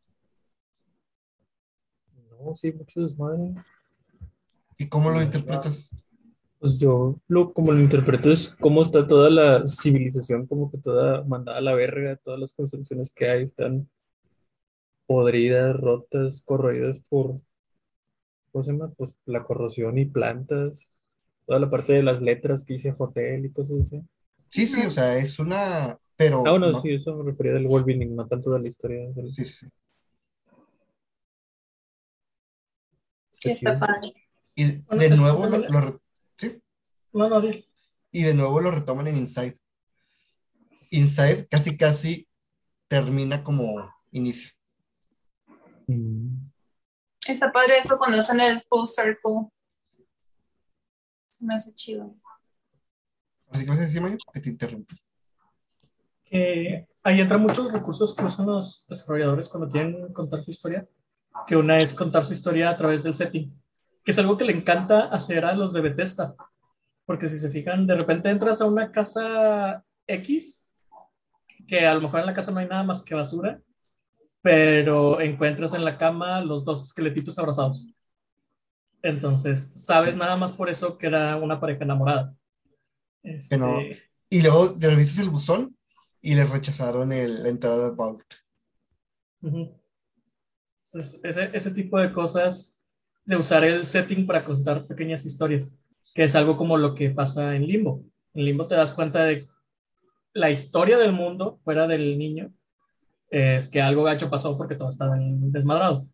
No, sí, mucho desmadre. ¿Y cómo lo interpretas? Pues yo lo como lo interpreto es cómo está toda la civilización, como que toda mandada a la verga, todas las construcciones que hay están podridas, rotas, corroídas por, ¿cómo se llama? Pues la corrosión y plantas, toda la parte de las letras que dice hotel y cosas así. Sí, sí, o sea, es una... Pero Ah, bueno, no. sí, eso me refería del building, no tanto de la historia. del- Sí, sí, sí. Sí, está padre. Y de nuevo lo, lo re- sí, No, no, di. y de nuevo lo retoman en Inside. Inside casi casi termina como inicio. Mm. Está padre eso cuando hacen el full circle. Se me hace chido. Así que vas a decir, Mayo, que te interrumpí. que ahí entran muchos recursos que usan los desarrolladores cuando quieren contar su historia, que una es contar su historia a través del setting, que es algo que le encanta hacer a los de Bethesda, porque si se fijan, de repente entras a una casa X, que a lo mejor en la casa no hay nada más que basura, pero encuentras en la cama los dos esqueletitos abrazados. Entonces, sabes nada más por eso que era una pareja enamorada. Este, no. Y luego revisas el buzón y les rechazaron el- la entrada de Vault. Ujú. Entonces, ese, ese tipo de cosas de usar el setting para contar pequeñas historias, que es algo como lo que pasa en Limbo. En Limbo te das cuenta de la historia del mundo fuera del niño, es que algo gacho pasó porque todo está desmadrado.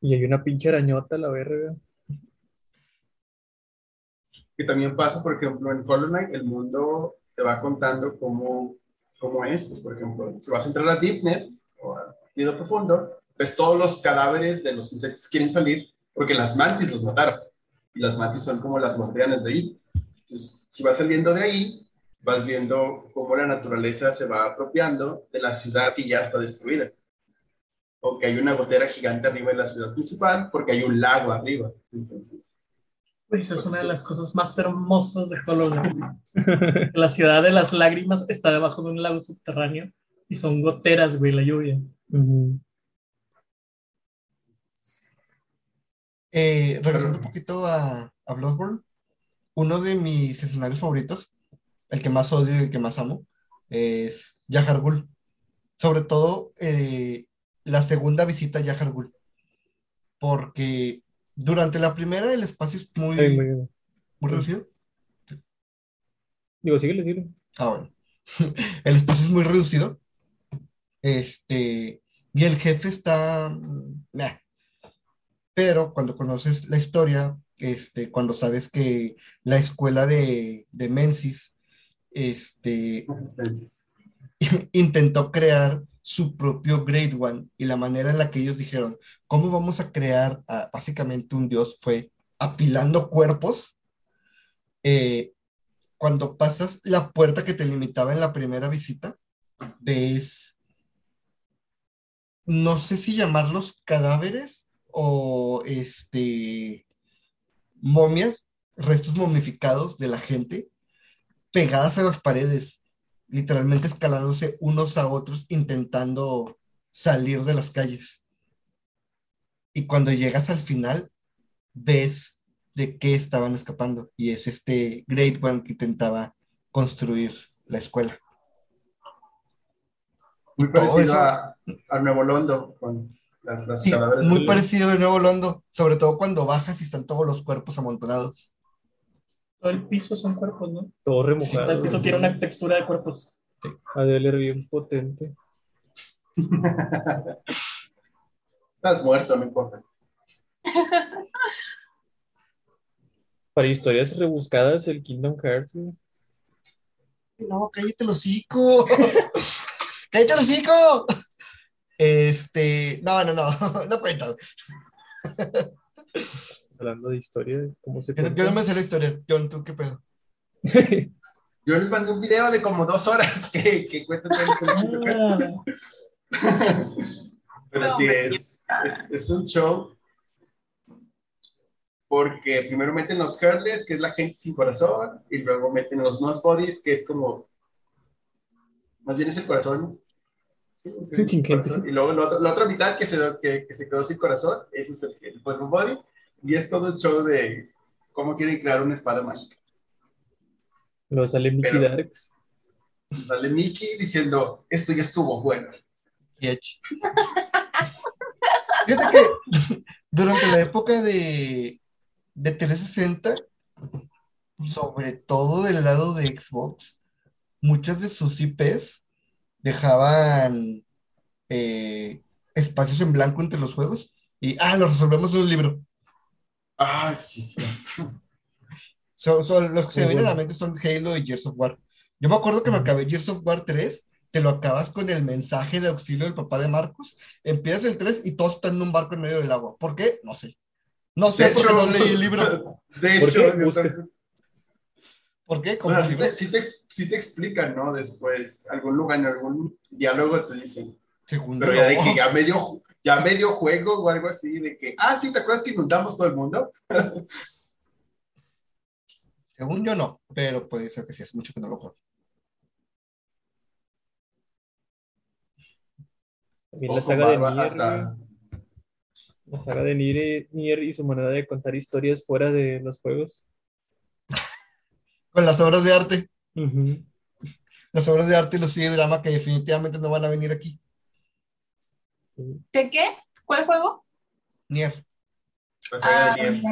Y hay una pinche arañota, la verga. Que también pasa, por ejemplo, en Hollow Knight, el mundo te va contando cómo, cómo es. Por ejemplo, si vas a entrar a Deepness o a Nido Profundo, pues todos los cadáveres de los insectos quieren salir porque las mantis los mataron. Y las mantis son como las guardianes de ahí. Entonces, si vas saliendo de ahí, vas viendo cómo la naturaleza se va apropiando de la ciudad y ya está destruida. O que hay una gotera gigante arriba de la ciudad principal porque hay un lago arriba. Entonces, Uy, esa es una de las cosas más hermosas de Hollow. La ciudad de las lágrimas está debajo de un lago subterráneo y son goteras, güey, la lluvia. Ujú. Eh, regresando un poquito a, a Bloodborne, uno de mis escenarios favoritos, el que más odio y el que más amo, es Yahar Ghul. Sobre todo eh, la segunda visita a Yahar Ghul. Porque durante la primera el espacio es muy, Ay, muy muy reducido. Digo, síguele, síguele. Ah, bueno. El espacio es muy reducido. Este, y el jefe está. mm. Pero cuando conoces la historia, este, cuando sabes que la escuela de, de Menzies este, intentó crear su propio Grade One y la manera en la que ellos dijeron, ¿cómo vamos a crear a, básicamente un dios? Fue apilando cuerpos. Eh, cuando pasas la puerta que te limitaba en la primera visita, ves, no sé si llamarlos cadáveres o este, momias, restos momificados de la gente pegadas a las paredes literalmente escalándose unos a otros intentando salir de las calles. Y cuando llegas al final, ves de qué estaban escapando. Y es este Great One que intentaba construir la escuela. Muy parecido a, a Nuevo Londo, con Las, las Sí, muy parecido de Nuevo Londo, sobre todo cuando bajas y están todos los cuerpos amontonados. Todo el piso son cuerpos, ¿no? Todo El remojado. piso tiene una textura de cuerpos. Adele bien potente. Estás muerto, no importa. Para historias rebuscadas, el Kingdom Hearts. No, cállate el hocico. cállate el hocico. Este, no, no, no, no cuento. Hablando de historia, ¿cómo se Yo, no- yo no me sé la historia. John, ¿tú qué pedo? Yo les mandé un video de como dos horas que, que cuentan todo el Pero sí, es, es, es un show. Porque primero meten los Heartless, que es la gente sin corazón, y luego meten los Bodies, que es como. Más bien es el corazón. Sí, el corazón. Y luego la otra, la otra mitad que se, que, que se quedó sin corazón, ese es el, el Body. Y es todo un show de cómo quieren crear una espada mágica. Luego sale Mickey Pero- Darks. Sale Mickey diciendo: Esto ya estuvo bueno. Yech. Fíjate que durante la época de, de 360, sobre todo del lado de Xbox, muchas de sus IPs dejaban eh, espacios en blanco entre los juegos y, ah, lo resolvemos en un libro. Ah, sí, sí. Son, son- los que se me vienen a la mente son Halo y Gears of War. Yo me acuerdo que me acabé Gears of War 3, te lo acabas con el mensaje de auxilio del papá de Marcos, empiezas el 3 y todos están en un barco en medio del agua. ¿Por qué? No sé. No sé De porque hecho- no leí el libro. De ¿Por hecho, qué? ¿Por qué? O sea, libro te, sí te explican, ¿no? Después, algún lugar, en algún diálogo te dicen. segundo. Pero ya de que ya medio, ya medio juego o algo así, de que, ah, sí, ¿te acuerdas que inundamos todo el mundo? Según yo no, pero puede ser que sí, es mucho que no lo juego. También la saga de Nier. hasta- güey. La saga de Nier, Nier y su manera de contar historias fuera de los juegos. Con las obras de arte, las obras de arte y los drama que definitivamente no van a venir aquí. ¿Qué qué? ¿Cuál juego? Nier. la saga Ah, de Nier.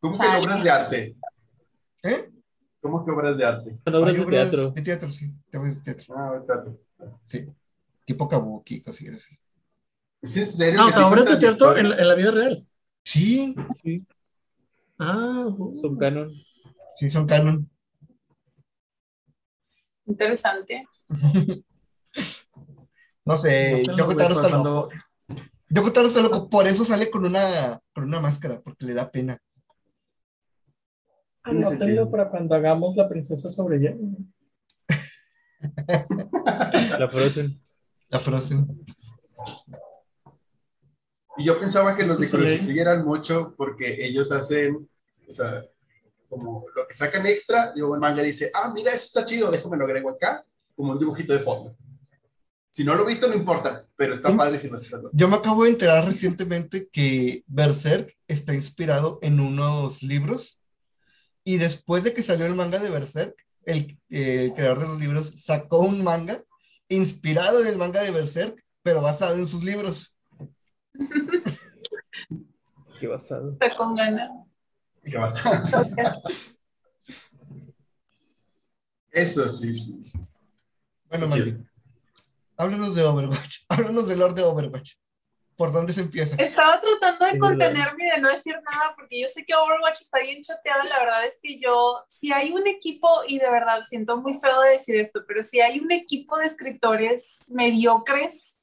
¿Cómo que Chale. obras de arte? ¿Eh? ¿Cómo que obras de arte? Son obras Hay de obras teatro. De teatro, sí. de de teatro. Ah, ahorita te- Sí. Tipo kabuki, cosillas así. ¿Es en serio? no, que o sea, obras de teatro en, en la vida real. Sí, Sí, Ah, uh. son canon. sí, son canon. Interesante. No sé, No Yoko Taro está loco. Yoko Taro está loco, por eso sale con una, con una máscara, porque le da pena. Anótenlo para cuando hagamos la princesa sobre hielo. La Frozen. La Frozen. Y yo pensaba que los de. Kuroshige eran mucho porque ellos hacen, o sea, como lo que sacan extra, digo, el manga dice, ah, mira, eso está chido, déjame lo agrego acá, como un dibujito de fondo. Si no lo he visto, no importa, pero está padre si. Yo me acabo de enterar recientemente que Berserk está inspirado en unos libros y después de que salió el manga de Berserk, el, eh, el creador de los libros sacó un manga inspirado en el manga de Berserk, pero basado en sus libros. Qué basado. Está con ganas. ¿Qué pasa? Eso sí, sí, sí. Bueno, Sí. Mandy, háblanos de Overwatch, háblanos del Lord de Overwatch. ¿Por dónde se empieza? Estaba tratando de contenerme y de no decir nada porque yo sé que Overwatch está bien choteado. La verdad es que yo, si hay un equipo, y de verdad siento muy feo de decir esto, pero si hay un equipo de escritores mediocres,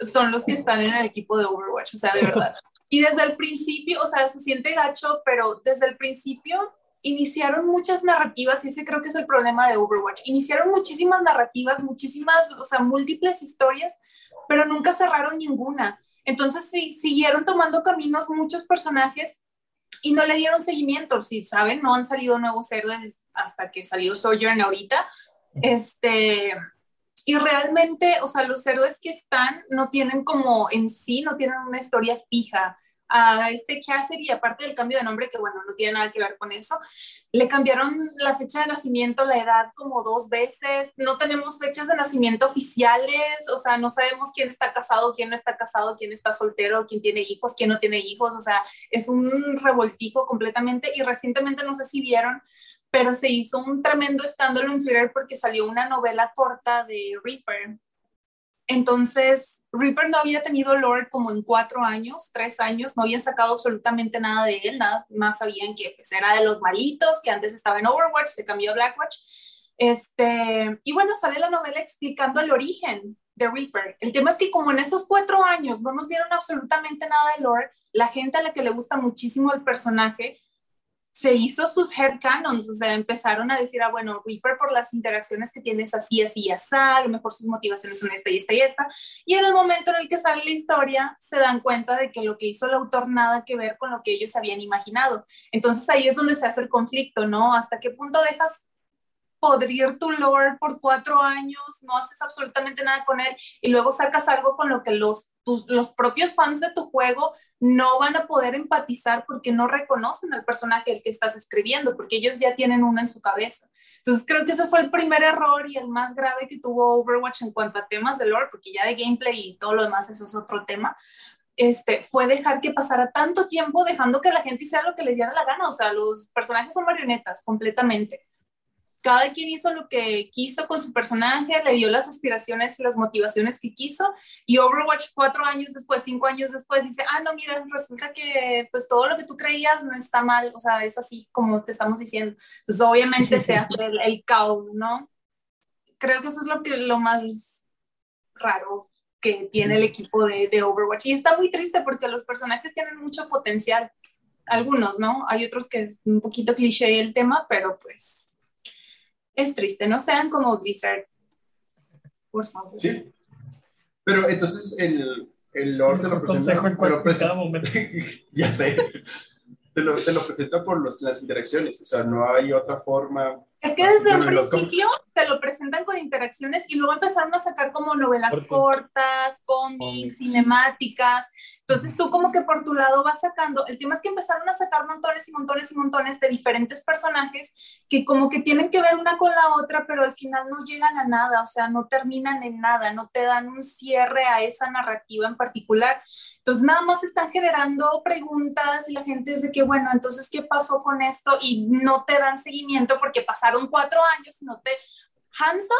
son los que están en el equipo de Overwatch, o sea, de verdad. Y desde el principio, o sea, se siente gacho, pero desde el principio iniciaron muchas narrativas y ese creo que es el problema de Overwatch. Iniciaron muchísimas narrativas, muchísimas, o sea, múltiples historias, pero nunca cerraron ninguna. Entonces sí, siguieron tomando caminos muchos personajes y no le dieron seguimiento. Si saben, no han salido nuevos héroes hasta que salió Sojourn ahorita. Este, y realmente, o sea, los héroes que están no tienen como en sí, no tienen una historia fija. A este Cassidy, aparte del cambio de nombre, que bueno, no tiene nada que ver con eso, le cambiaron la fecha de nacimiento, la edad como dos veces, no tenemos fechas de nacimiento oficiales, o sea, no sabemos quién está casado, quién no está casado, quién está soltero, quién tiene hijos, quién no tiene hijos, o sea, es un revoltijo completamente y recientemente no sé si vieron, pero se hizo un tremendo escándalo en Twitter porque salió una novela corta de Reaper. Entonces, Reaper no había tenido lore como en cuatro años, tres años, no habían sacado absolutamente nada de él, nada más sabían que pues, era de los malitos, que antes estaba en Overwatch, se cambió a Blackwatch. Este, y bueno, sale la novela explicando el origen de Reaper. El tema es que como en esos cuatro años no nos dieron absolutamente nada de lore, la gente a la que le gusta muchísimo el personaje se hizo sus headcanons, o sea, empezaron a decir, ah, bueno, Reaper por las interacciones que tienes así, así, así, a lo mejor sus motivaciones son esta y esta y esta, y en el momento en el que sale la historia, se dan cuenta de que lo que hizo el autor nada que ver con lo que ellos habían imaginado. Entonces ahí es donde se hace el conflicto, ¿no? ¿Hasta qué punto dejas podrir tu lore por cuatro años, no haces absolutamente nada con él y luego sacas algo con lo que los, los propios fans de tu juego no van a poder empatizar porque no reconocen al personaje el que estás escribiendo, porque ellos ya tienen uno en su cabeza. Entonces creo que ese fue el primer error y el más grave que tuvo Overwatch en cuanto a temas de lore, porque ya de gameplay y todo lo demás eso es otro tema. Este, fue dejar que pasara tanto tiempo dejando que la gente hiciera lo que le diera la gana. O sea, los personajes son marionetas completamente cada quien hizo lo que quiso con su personaje, le dio las aspiraciones y las motivaciones que quiso, y Overwatch cuatro años después, cinco años después, dice, ah, no, mira, resulta que pues todo lo que tú creías no está mal, o sea, es así como te estamos diciendo. Entonces, obviamente se hace el, caos, ¿no? Creo que eso es lo, que, lo más raro que tiene el equipo de, de Overwatch. Y está muy triste porque los personajes tienen mucho potencial. Algunos, ¿no? Hay otros que es un poquito cliché el tema, pero pues es triste, no sean como Blizzard, por favor. Sí, pero entonces el, el Lord te lo presenta, momento. ya sé, te lo, te lo presenta por los, las interacciones, o sea, no hay otra forma es que desde el principio te lo presentan con interacciones y luego empezaron a sacar como novelas cortas, cómics, cinemáticas. Entonces tú como que por tu lado vas sacando. El tema es que empezaron a sacar montones y montones y montones de diferentes personajes que como que tienen que ver una con la otra, pero al final no llegan a nada, o sea, no terminan en nada, no te dan un cierre a esa narrativa en particular. Entonces nada más están generando preguntas y la gente es de que, bueno, entonces, ¿qué pasó con esto? Y no te dan seguimiento porque pasaron cuatro años, no te... Hanso,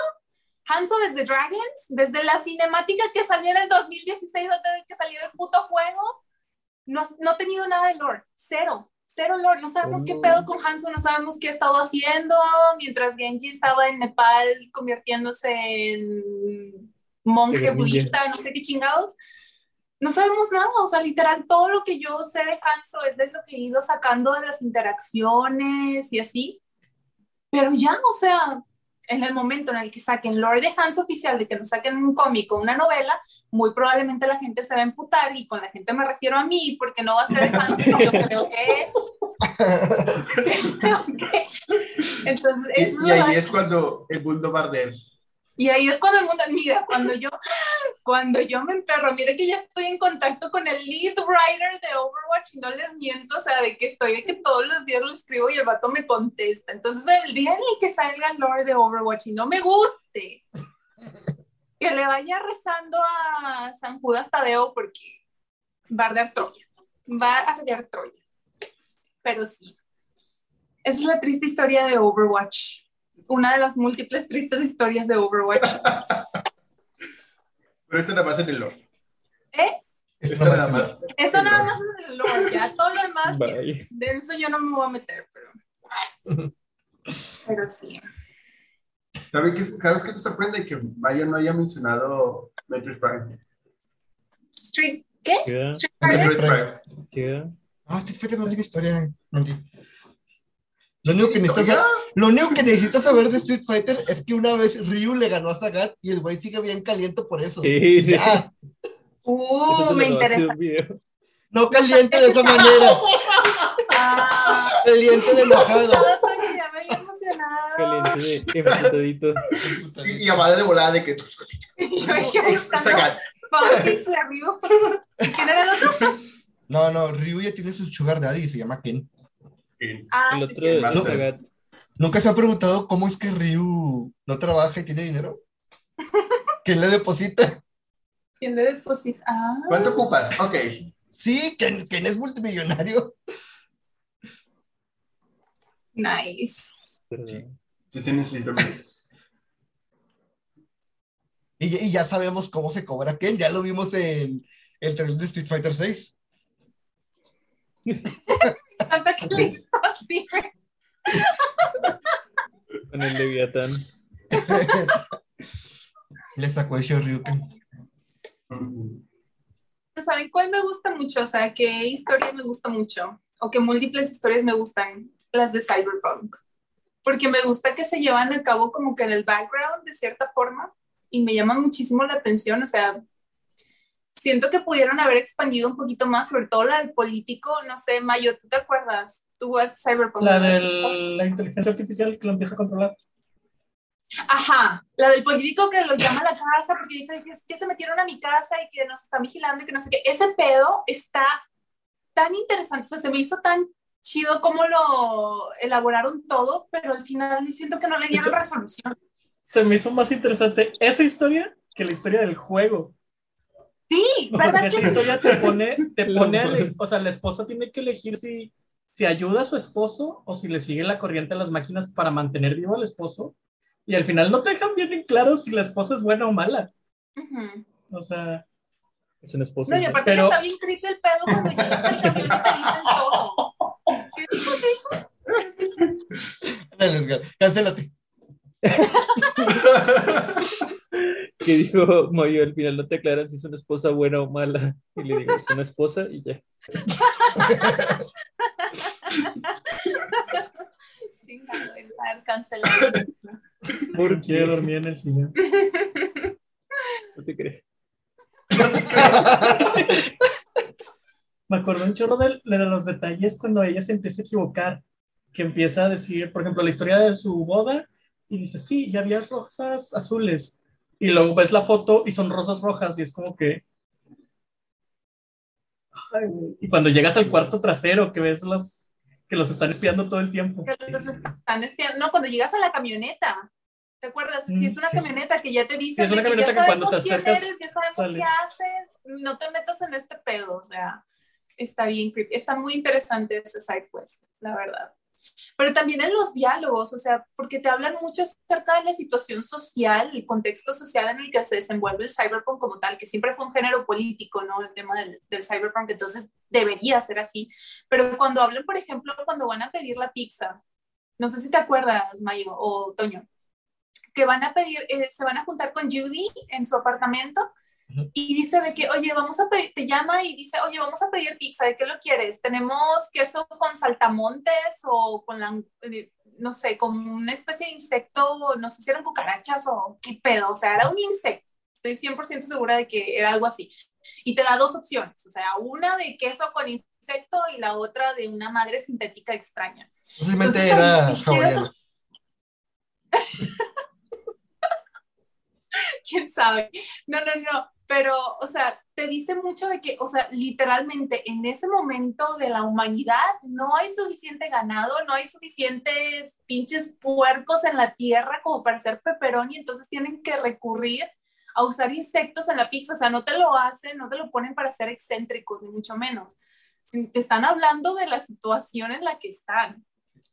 Hanso desde Dragons, desde la cinemática que salió en el 2016, antes de que saliera el puto juego, no, no ha tenido nada de lore, cero, cero lore, no sabemos qué pedo con Hanzo, no sabemos qué ha estado haciendo, mientras Genji estaba en Nepal convirtiéndose en monje budista, no sé qué chingados. No sabemos nada, o sea, literal, todo lo que yo sé de Hanzo es de lo que he ido sacando de las interacciones y así. Pero ya, o sea, en el momento en el que saquen Lord de Hans oficial, de que nos saquen un cómic o una novela, muy probablemente la gente se va a emputar y con la gente me refiero a mí porque no va a ser el Hans que yo creo que es. Entonces, y, ahí es cuando el mundo va a arder. Y ahí es cuando el mundo, mira, cuando yo, cuando yo me emperro, mire que ya estoy en contacto con el lead writer de Overwatch y no les miento, o sea, de que estoy, de que todos los días le escribo y el vato me contesta. Entonces, el día en el que salga el lore de Overwatch y no me guste, que le vaya rezando a San Judas Tadeo porque va a arder Troya, va a arder Troya. Pero sí, es la triste historia de Overwatch una de las múltiples tristes historias de Overwatch. Pero esto nada más en el lore. ¿Eh? Esto nada más. Eso nada más es en el lore, ya todo lo demás, de eso yo no me voy a meter, pero. Pero sí. ¿Sabes qué, ¿Sabes qué me sorprende? Que Maya no haya mencionado Metroid Prime. Street, ¿qué? ¿Qué? Street Metroid. Prime. ¿Qué? Ah, Street Fighter no tiene historia. Lo único, que necesitas, lo único que necesitas saber de Street Fighter es que una vez Ryu le ganó a Sagat y el güey sigue bien caliente por eso. Sí, sí. Ya. Uh, me interesa. No caliente de esa manera. Ah, Caliente de enojado. Caliente de emputadito. Y, y Amada de volada de que. Yo dije Sagat. fanfics de Ryu. ¿Quién era el otro? No, no, Ryu ya tiene su sugar daddy y se llama Ken. Ah, El sí, otro sí. Sagat. ¿Nunca se ha preguntado cómo es que Ryu no trabaja y tiene dinero? ¿Quién le deposita? ¿Quién le deposita? Ah, ¿Cuánto ocupas? Ok. Sí, Ken es multimillonario. nice. Sí. Sí, sí necesito. Y, y ya sabemos cómo se cobra Ken, ya lo vimos en el trailer de Street Fighter 6. Tanta que hizo así. Con el Leviatán. Le sacó el Shoryuken. ¿Saben cuál me gusta mucho? O sea, qué historia me gusta mucho. O qué múltiples historias me gustan. Las de Cyberpunk. Porque me gusta que se llevan a cabo como que en el background de cierta forma. Y me llaman muchísimo la atención. O sea, siento que pudieron haber expandido un poquito más, sobre todo la del político. No sé, Mayo, ¿tú te acuerdas? Tú Cyberpunk. La de la inteligencia artificial que lo empieza a controlar. Ajá, la del político que lo llama a la casa porque dice que, que se metieron a mi casa y que nos están vigilando y que no sé qué. Ese pedo está tan interesante, o sea, se me hizo tan chido cómo lo elaboraron todo, pero al final siento que no le dieron resolución. Se me hizo más interesante esa historia que la historia del juego. Sí, Porque ¿verdad esa que sí? historia te pone, te pone o sea, la esposa tiene que elegir si, si ayuda a su esposo o si le sigue la corriente a las máquinas para mantener vivo al esposo. Y al final no te dejan bien en claro si la esposa es buena o mala. O sea, Es una esposa. No, y aparte Pero- está bien creepy el pedo cuando llegas al camión y te dicen todo. ¿Qué dijo? ¿Qué dijo? Cancélate. Que dijo Moyo, al final no te aclaran si es una esposa buena o mala. Y le digo, es una esposa y ya. Chingado, cancelado. ¿por qué dormir en el sillón? No te crees. Me acuerdo un chorro de, de los detalles cuando ella se empieza a equivocar, que empieza a decir, por ejemplo, la historia de su boda y dice, sí, ya había rosas azules. Y luego ves la foto y son rosas rojas y es como que... Ay, y cuando llegas al cuarto trasero, que ves los que los están espiando todo el tiempo. que los están espiando. No, cuando llegas a la camioneta, ¿te acuerdas? Si es una Sí. camioneta que ya te dice Sí, es una de que camioneta ya que cuando te acercas, eres, ya sabemos sale. qué haces, no te metas en este pedo, o sea, está bien creepy. Está muy interesante ese side quest, la verdad. Pero también en los diálogos, o sea, porque te hablan mucho acerca de la situación social, el contexto social en el que se desenvuelve el cyberpunk como tal, que siempre fue un género político, ¿no? El tema del, del cyberpunk, entonces debería ser así. Pero cuando hablan, por ejemplo, cuando van a pedir la pizza, no sé si te acuerdas, Mayo o Toño, que van a pedir, eh, se van a juntar con Judy en su apartamento. Y dice de que, oye, vamos a pedir, te llama y dice, oye, vamos a pedir pizza, ¿de qué lo quieres? Tenemos queso con saltamontes o con la, eh, no sé, con una especie de insecto, no sé si eran cucarachas o qué pedo, o sea, era un insecto. Estoy 100% segura de que era algo así. Y te da dos opciones, o sea, una de queso con insecto y la otra de una madre sintética extraña. Posiblemente era quién sabe. No, no, no, pero, o sea, te dice mucho de que, o sea, literalmente en ese momento de la humanidad no hay suficiente ganado, no hay suficientes pinches puercos en la tierra como para hacer pepperoni, entonces tienen que recurrir a usar insectos en la pizza, o sea, no te lo hacen, no te lo ponen para ser excéntricos, ni mucho menos. Te están hablando de la situación en la que están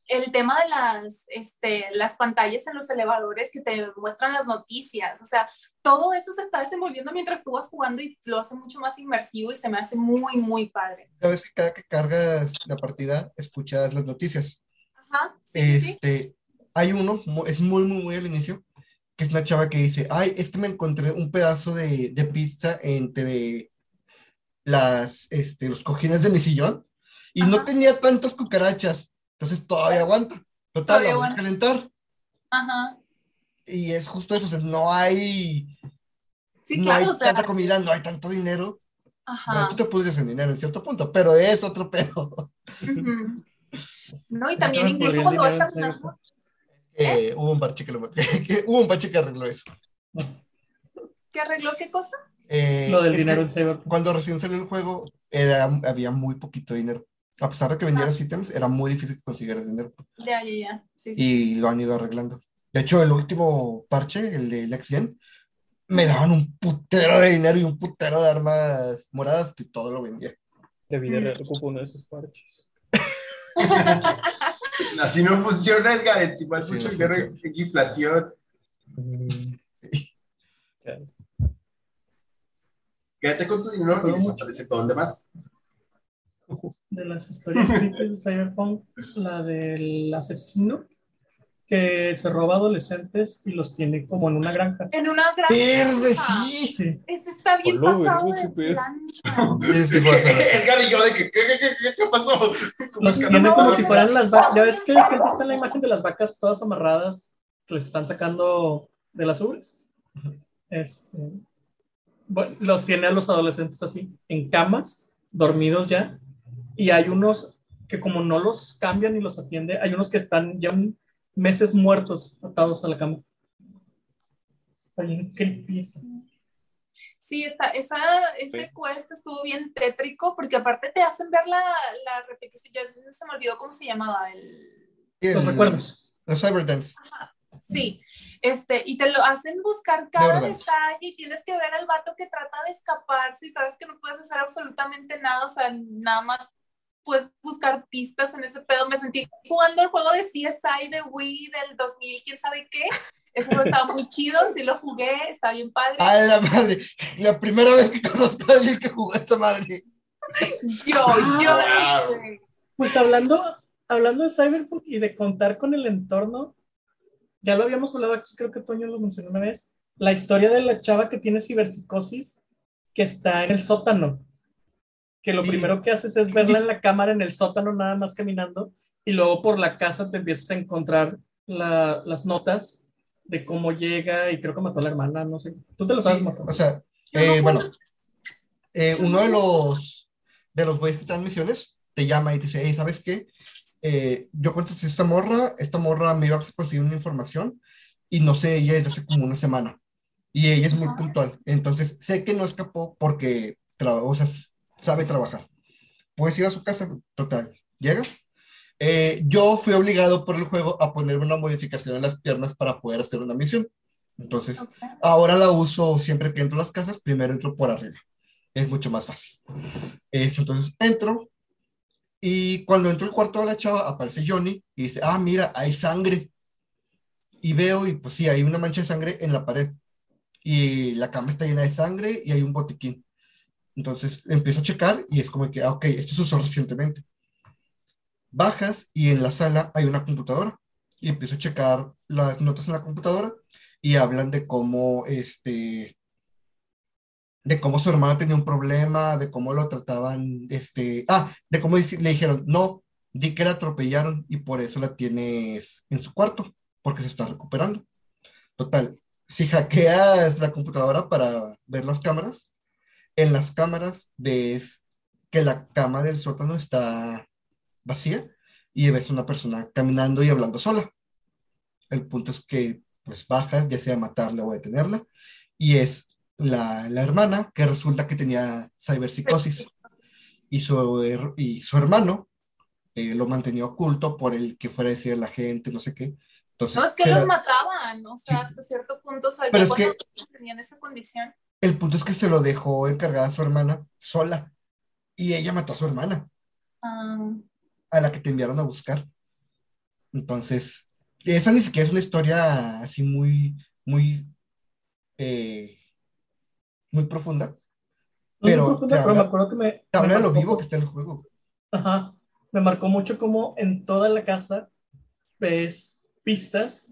el tema de las, este, las pantallas en los elevadores que te muestran las noticias, o sea, todo eso se está desenvolviendo mientras tú vas jugando y lo hace mucho más inmersivo y se me hace muy, muy padre. Sabes que cada que cargas la partida, escuchas las noticias. Ajá, sí, sí, sí. Este, hay uno, es muy, muy, muy al inicio, que es una chava que dice, ay, es que me encontré un pedazo de, de pizza entre las, este, los cojines de mi sillón y no tenía tantas cucarachas, entonces todavía aguanta. Total, la a calentar. Ajá. Y es justo eso, o sea, no hay, Sí, no claro, hay o sea, tanta comida, no hay tanto dinero. Bueno, ajá. tú te puedes en dinero en cierto punto, pero es otro pedo. No, y también incluso cuando vas caminando, Eh, hubo un parche que, lo, que hubo un parche que arregló eso. ¿qué arregló qué cosa? Eh, Lo del dinero en Cyberpunk. Cuando recién salió el juego, era, había muy poquito dinero. A pesar de que vendieras ítems, era muy difícil que consiguieras dinero. Ya, ya, ya. Sí, sí. Y lo han ido arreglando. De hecho, el último parche, el de Next Gen, me daban un putero de dinero y un putero de armas moradas que todo lo vendía. De Mm. real ocupo uno de esos parches. Así no funciona, Edgar. Encima es Sí, mucho no dinero inflación. Mm. Quédate con tu dinero y desaparece todo lo demás. De las historias de Cyberpunk, la del asesino que se roba adolescentes y los tiene como en una granja. En una gran. ¡Verde, sí! Sí. Este está bien pasado de qué pedo. lanza. Tienes que jugar a Edgar y yo de que, ¿qué, qué, qué, qué, qué pasó? Como Los tiene no- como si fueran las vacas. Ya ves que siempre está la imagen de las vacas todas amarradas que les están sacando de las ubres. Este, bueno, los tiene a los adolescentes así, en camas, dormidos ya. Y hay unos que como no los cambian ni los atiende, hay unos que están ya meses muertos atados a la cama. Está bien creepy eso. Sí, está, esa, ese Sí. quest estuvo bien tétrico porque aparte te hacen ver la, la repetición. Ya se me olvidó cómo se llamaba el. Los recuerdos. Los Cyberdance. Sí, este, y te lo hacen buscar cada detalle y tienes que ver al vato que trata de escaparse y sabes que no puedes hacer absolutamente nada, o sea, nada más puedes buscar pistas en ese pedo. Me sentí jugando el juego de CSI de Wii del 2000, quién sabe qué. Ese juego estaba muy chido, sí lo jugué, está bien padre. ¡A la madre! La primera vez que conozco a alguien que jugó a esta madre. Yo, yo. wow. Pues hablando, hablando de Cyberpunk y de contar con el entorno, ya lo habíamos hablado aquí, creo que Toño lo mencionó una vez, la historia de la chava que tiene ciberpsicosis, que está en el sótano, que lo Sí. primero que haces es verla en la cámara en el sótano nada más caminando, y luego por la casa te empiezas a encontrar la- las notas de cómo llega, y creo que mató a la hermana, no sé. Tú te lo sabes, Sí, Mato? o sea, no eh, bueno, eh, uno de los de los güeyes que te dan misiones te llama y te dice, hey, ¿sabes qué? Eh, yo contesté a esta morra, esta morra me iba a conseguir una información y no sé ella desde hace como una semana. Y ella es muy puntual. Entonces, sé que no escapó porque o sea, sabe trabajar. Puedes ir a su casa, total. ¿Llegas? Eh, yo fui obligado por el juego a ponerme una modificación en las piernas para poder hacer una misión. Entonces. Ahora la uso siempre que entro a las casas, primero entro por arriba. Es mucho más fácil. Es, entonces entro y cuando entro al cuarto de la chava aparece Johnny y dice, ah, mira, hay sangre. Y veo y pues sí, hay una mancha de sangre en la pared. Y la cama está llena de sangre y hay un botiquín. Entonces empiezo a checar y es como que, ah, ok, esto se usó recientemente. Bajas y en la sala hay una computadora y empiezo a checar las notas en la computadora y hablan de cómo este de cómo su hermana tenía un problema, de cómo lo trataban, este, ah, de cómo le dijeron, no, di que la atropellaron y por eso la tienes en su cuarto, porque se está recuperando. Total, si hackeas la computadora para ver las cámaras, en las cámaras ves que la cama del sótano está vacía y ves una persona caminando y hablando sola. El punto es que pues bajas, ya sea matarla o detenerla, y es la, la hermana que resulta que tenía ciberpsicosis y su, y su hermano eh, lo mantenía oculto por el que fuera a decir a la gente, no sé qué. Entonces, No, es que los la- mataban, o sea, Sí. hasta cierto punto, o sea, Pero es que- tenían esa condición. El punto es que se lo dejó encargada a su hermana sola y ella mató a su hermana, ah, a la que te enviaron a buscar. Entonces, esa ni siquiera es una historia así muy, muy, eh, muy profunda. Pero habla- me acuerdo que me, Te habla me de lo vivo que está el juego. Ajá. Me marcó mucho como en toda la casa ves pistas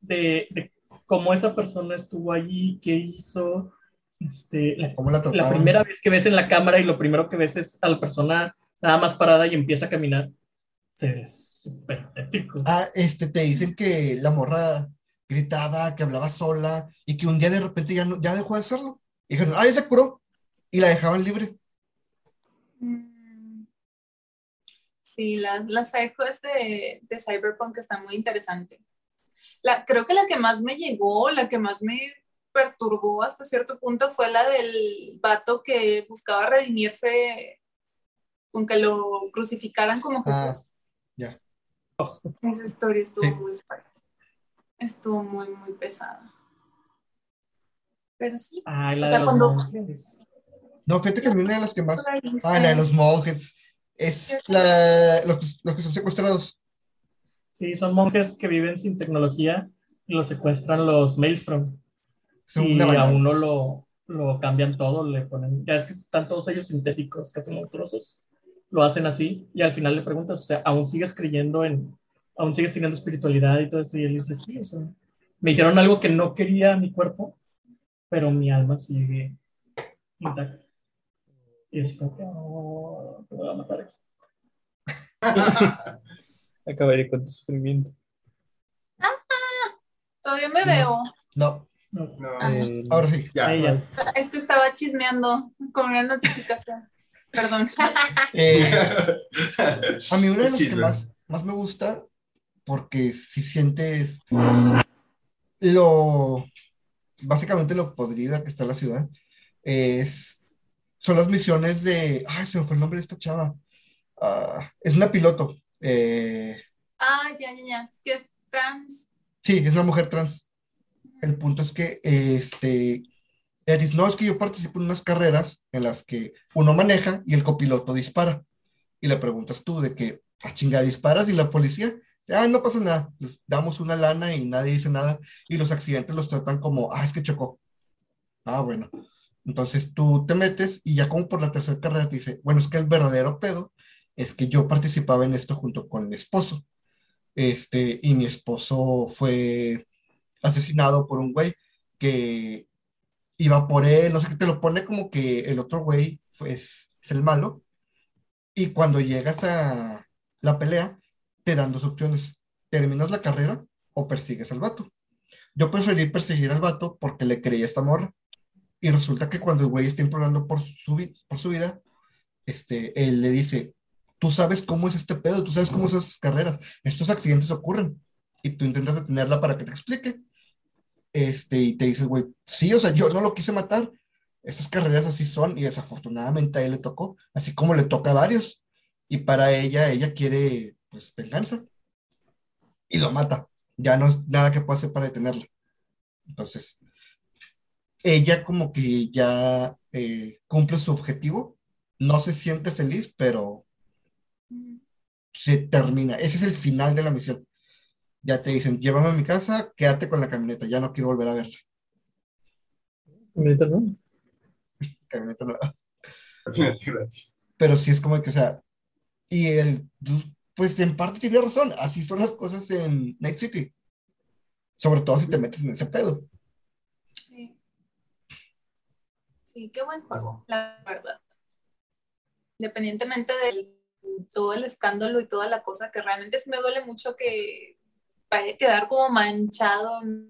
de, de cómo esa persona estuvo allí, qué hizo. Este, la, ¿Cómo la la trataban? primera vez que ves en la cámara y lo primero que ves es a la persona nada más parada y empieza a caminar. Se ve súper tétrico. Ah, este, te dicen que la morra gritaba, que hablaba sola y que un día de repente ya, no, ya dejó de hacerlo. Y dijeron, ah, ya se curó. Y la dejaban libre. mm, Sí, las, las de, de Cyberpunk están muy interesantes. La, creo que la que más me llegó, la que más me perturbó hasta cierto punto fue la del vato que buscaba redimirse con que lo crucificaran como Ah, Jesús. ya. Esa historia estuvo Sí. muy fuerte. Estuvo muy, muy pesada. Pero sí. La los cuando- monjes. No, fíjate que a mí una de las que más. ahí Ah, la de los monjes. Es la, los, que- los que son secuestrados. Sí, son monjes que viven sin tecnología y los secuestran los Maelstrom. Son y a uno lo, lo cambian todo, le ponen, ya es que están todos ellos sintéticos, que hacen trozos, lo hacen así y al final le preguntas, o sea, ¿aún sigues creyendo en, aún sigues teniendo espiritualidad y todo eso? Y él dice, sí, o sea, me hicieron algo que no quería mi cuerpo, pero mi alma sigue intacta. Y es como que, oh, te voy a matar aquí. Acabaré con tu sufrimiento. Todavía me veo. No, No, No, Eh, ahora sí. ya. ahí ya. Es que estaba chismeando con una notificación. Perdón. Eh, a mí una de las que Chisme. más, más me gusta, porque si sientes lo, básicamente lo podrida que está la ciudad, es, son las misiones de, ay, se me fue el nombre de esta chava. Ah, es una piloto. Eh, Ah, ya, ya, ya. Que es trans. sí, es una mujer trans. El punto es que, este, ella dice, no, es que yo participo en unas carreras en las que uno maneja y el copiloto dispara. Y le preguntas tú de que, a chingada, disparas y la policía, ah, no pasa nada, les damos una lana y nadie dice nada. Y los accidentes los tratan como, ah, es que chocó. Ah, bueno. Entonces tú te metes y ya como por la tercera carrera te dice, bueno, es que el verdadero pedo es que yo participaba en esto junto con mi esposo. Este, y mi esposo fue asesinado por un güey que iba por él, no sé qué, te lo pone como que el otro güey es, es el malo. Y cuando llegas a la pelea, te dan dos opciones. Terminas la carrera o persigues al vato. Yo preferí perseguir al vato porque le creía esta morra. Y resulta que cuando el güey está implorando por su, por su vida, este, él le dice, tú sabes cómo es este pedo, tú sabes cómo son esas carreras, estos accidentes ocurren. Y tú intentas detenerla para que te explique. Este, y te dice, el güey, sí, o sea, yo no lo quise matar. Estas carreras así son y desafortunadamente a él le tocó, así como le toca a varios. Y para ella, ella quiere, pues, venganza. Y lo mata. Ya no es nada que pueda hacer para detenerla. Entonces, ella como que ya eh, cumple su objetivo. No se siente feliz, pero se termina. Ese es el final de la misión. Ya te dicen, llévame a mi casa, quédate con la camioneta, ya no quiero volver a verla. ahorita no. Camioneta no. Pero sí es como que, o sea, y el, pues en parte tiene razón, así son las cosas en Night City. Sobre todo si te metes en ese pedo. Sí. Sí, qué buen juego, la verdad. Independientemente de todo el escándalo y toda la cosa, que realmente sí me duele mucho que vaya a quedar como manchado en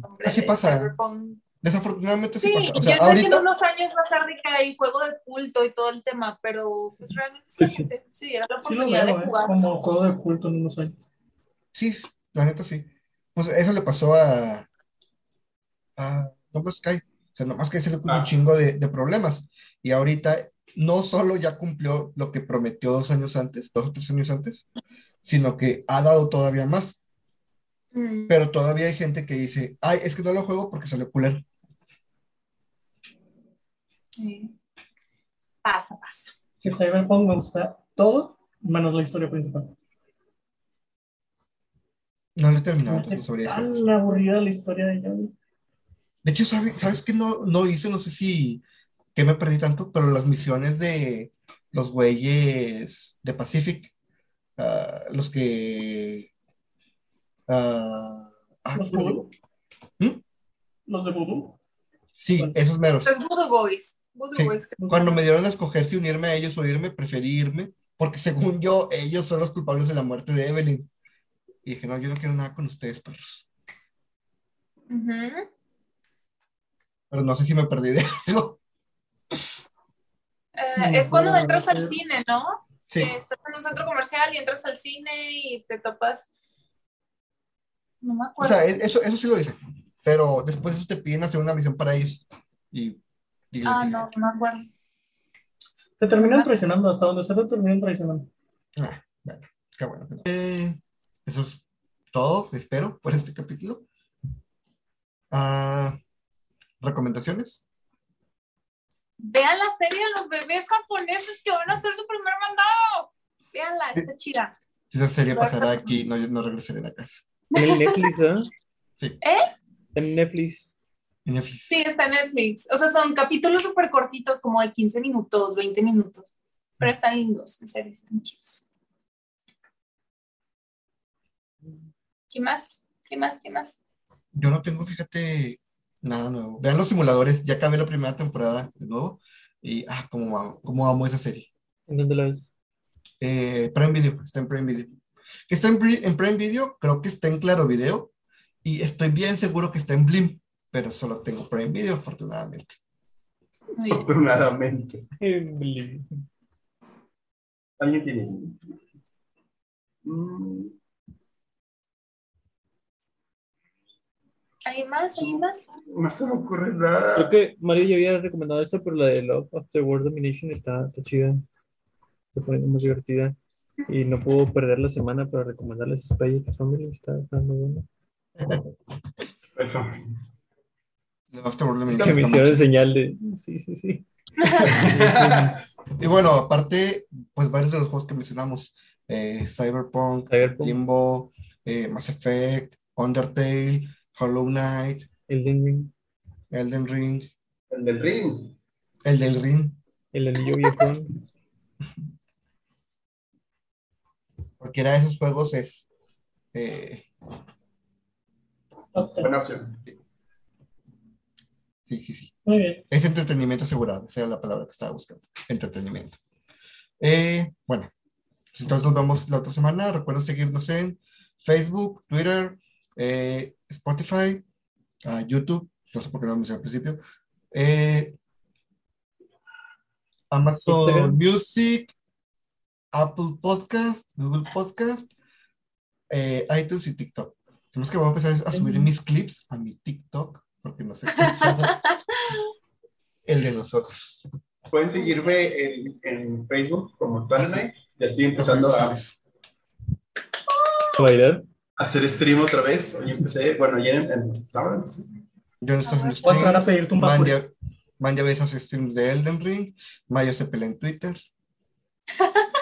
nombre Así de pasa. Cyberpunk. Desafortunadamente sí, Sí, pasa. O yo sea, sé que en ahorita, unos años va a ser de que hay juego de culto y todo el tema, pero pues realmente sí, Pues sí. gente, sí, era la oportunidad veo, de ¿eh? jugar. como juego de culto en unos años. sí, la neta sí. Pues eso le pasó a, a No Sky. O sea, No Man's Sky se le ocurrió un Ah. chingo de, de problemas. Y ahorita no solo ya cumplió lo que prometió dos años antes, dos o tres años antes, sino que ha dado todavía más. Mm, Pero todavía hay gente que dice, ay, es que no lo juego porque salió culero. sí. Pasa, pasa. Que Cyberpunk me gusta todo, menos la historia principal. No lo he terminado, no sabría decir. tan aburrida la historia de Johnny. De hecho, ¿sabe- ¿sabes qué no, no hice? No sé si que me perdí tanto, pero las misiones de los güeyes de Pacific, ah, los que... ah, Los ¿cómo? Voodoo. ¿Mm? Los de Voodoo. Sí, Bueno. esos meros. Los Voodoo Boys. Voodoo Sí. Boys. Cuando me dieron a escoger si unirme a ellos o irme, preferí irme, porque según yo, ellos son los culpables de la muerte de Evelyn. Y dije, no, yo no quiero nada con ustedes, perros. Pero no sé si me perdí de algo. Eh, No, es cuando entras al cine, ¿no? Sí, estás en un centro comercial y entras al cine y te topas. No me o acuerdo. sea, eso, eso sí lo hice. pero después de eso te piden hacer una misión para ellos. Y, Ah, no, no me acuerdo. Te terminan traicionando, hasta donde se te terminan traicionando. Ah, bueno, qué bueno. Eh, eso es todo, espero, por este capítulo. Ah, ¿Recomendaciones? Vean la serie de los bebés japoneses que van a hacer su primer mandado. Veanla, está chida. Si esa serie pasará aquí, no, yo no regresaré a la casa. En el Netflix, ¿ah? Sí. ¿Eh? En Netflix. En Netflix. Sí, está en Netflix. O sea, son capítulos súper cortitos, como de 15 minutos, 20 minutos. Pero están lindos, en serio, están chidos. ¿Qué más? ¿Qué más? ¿Qué más? Yo no tengo, fíjate, nada nuevo. Vean los simuladores, ya acabé la primera temporada de nuevo. Y, ah, cómo amo, cómo amo esa serie. ¿En dónde la ves? Eh, Prime Video, está en Prime Video. Que está en, en Prime Video, creo que está en Claro Video. Y estoy bien seguro que está en Blim, pero solo tengo Prime Video, afortunadamente. Afortunadamente. Emily. ¿Alguien tiene? Mm, ¿Alguien más? ¿Alguien más? no se me ocurre Creo nada. que Mario ya había recomendado esta, pero la de Love After World Domination está, está chida. Se pone muy divertida. Y no puedo perder la semana para recomendarles Spy X Family. Está, está muy bueno. Eso. The Afterworld Sí, me Que me hicieron señal de. Sí, sí, sí. Y bueno, aparte, pues varios de los juegos que mencionamos, eh, Cyberpunk, Cyberpunk, Limbo, eh, Mass Effect, Undertale, Hollow Knight, Elden Ring, Elden Ring, El del ring. el del Ring, El Anillo Viejón. cualquiera de esos juegos es eh. Buena opción. sí, sí, sí. Muy bien. Es entretenimiento asegurado, esa era la palabra que estaba buscando. Entretenimiento. Eh, bueno, pues entonces nos vemos la otra semana. Recuerden seguirnos en Facebook, Twitter, eh, Spotify, YouTube, no sé por qué no lo mencioné al principio, eh, Amazon Instagram. Music, Apple Podcast, Google Podcast, eh, iTunes y TikTok. Tenemos que voy a empezar a subir mis clips a mi TikTok, porque no sé qué el de nosotros. Pueden seguirme en, en Facebook como Tuananay. Ya estoy empezando a ¿A bailar? Hacer stream otra vez. Hoy empecé, bueno, ayer en, en sábado. empecé. Yo no estoy haciendo Voy a streams. pedirte un Man ya, Man ya ve esos streams de Elden Ring. Maya se pelea en Twitter.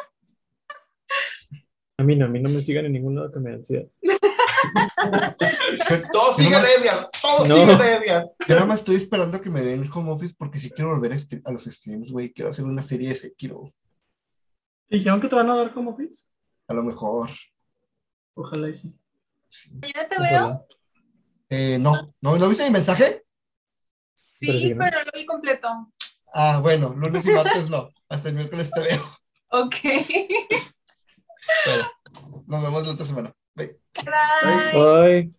A mí no, a mí no me sigan en ningún lado que me den ansiedad. Todos sigan Edgar. Todos No. sigan Edgar. yo nada más estoy esperando a que me den home office porque sí quiero volver a, los streams, güey. Quiero hacer una serie de Sekiro. ¿Te dijeron que te van a dar como fis? A lo mejor. Ojalá y sí. Mañana te veo. Eh, no, no, ¿no viste mi mensaje? Sí, Pero sí, pero, ¿no? lo vi completo. Ah, bueno, lunes y martes no. Hasta el miércoles te veo. Ok. Bueno, nos vemos la otra semana. Bye. Bye. Bye.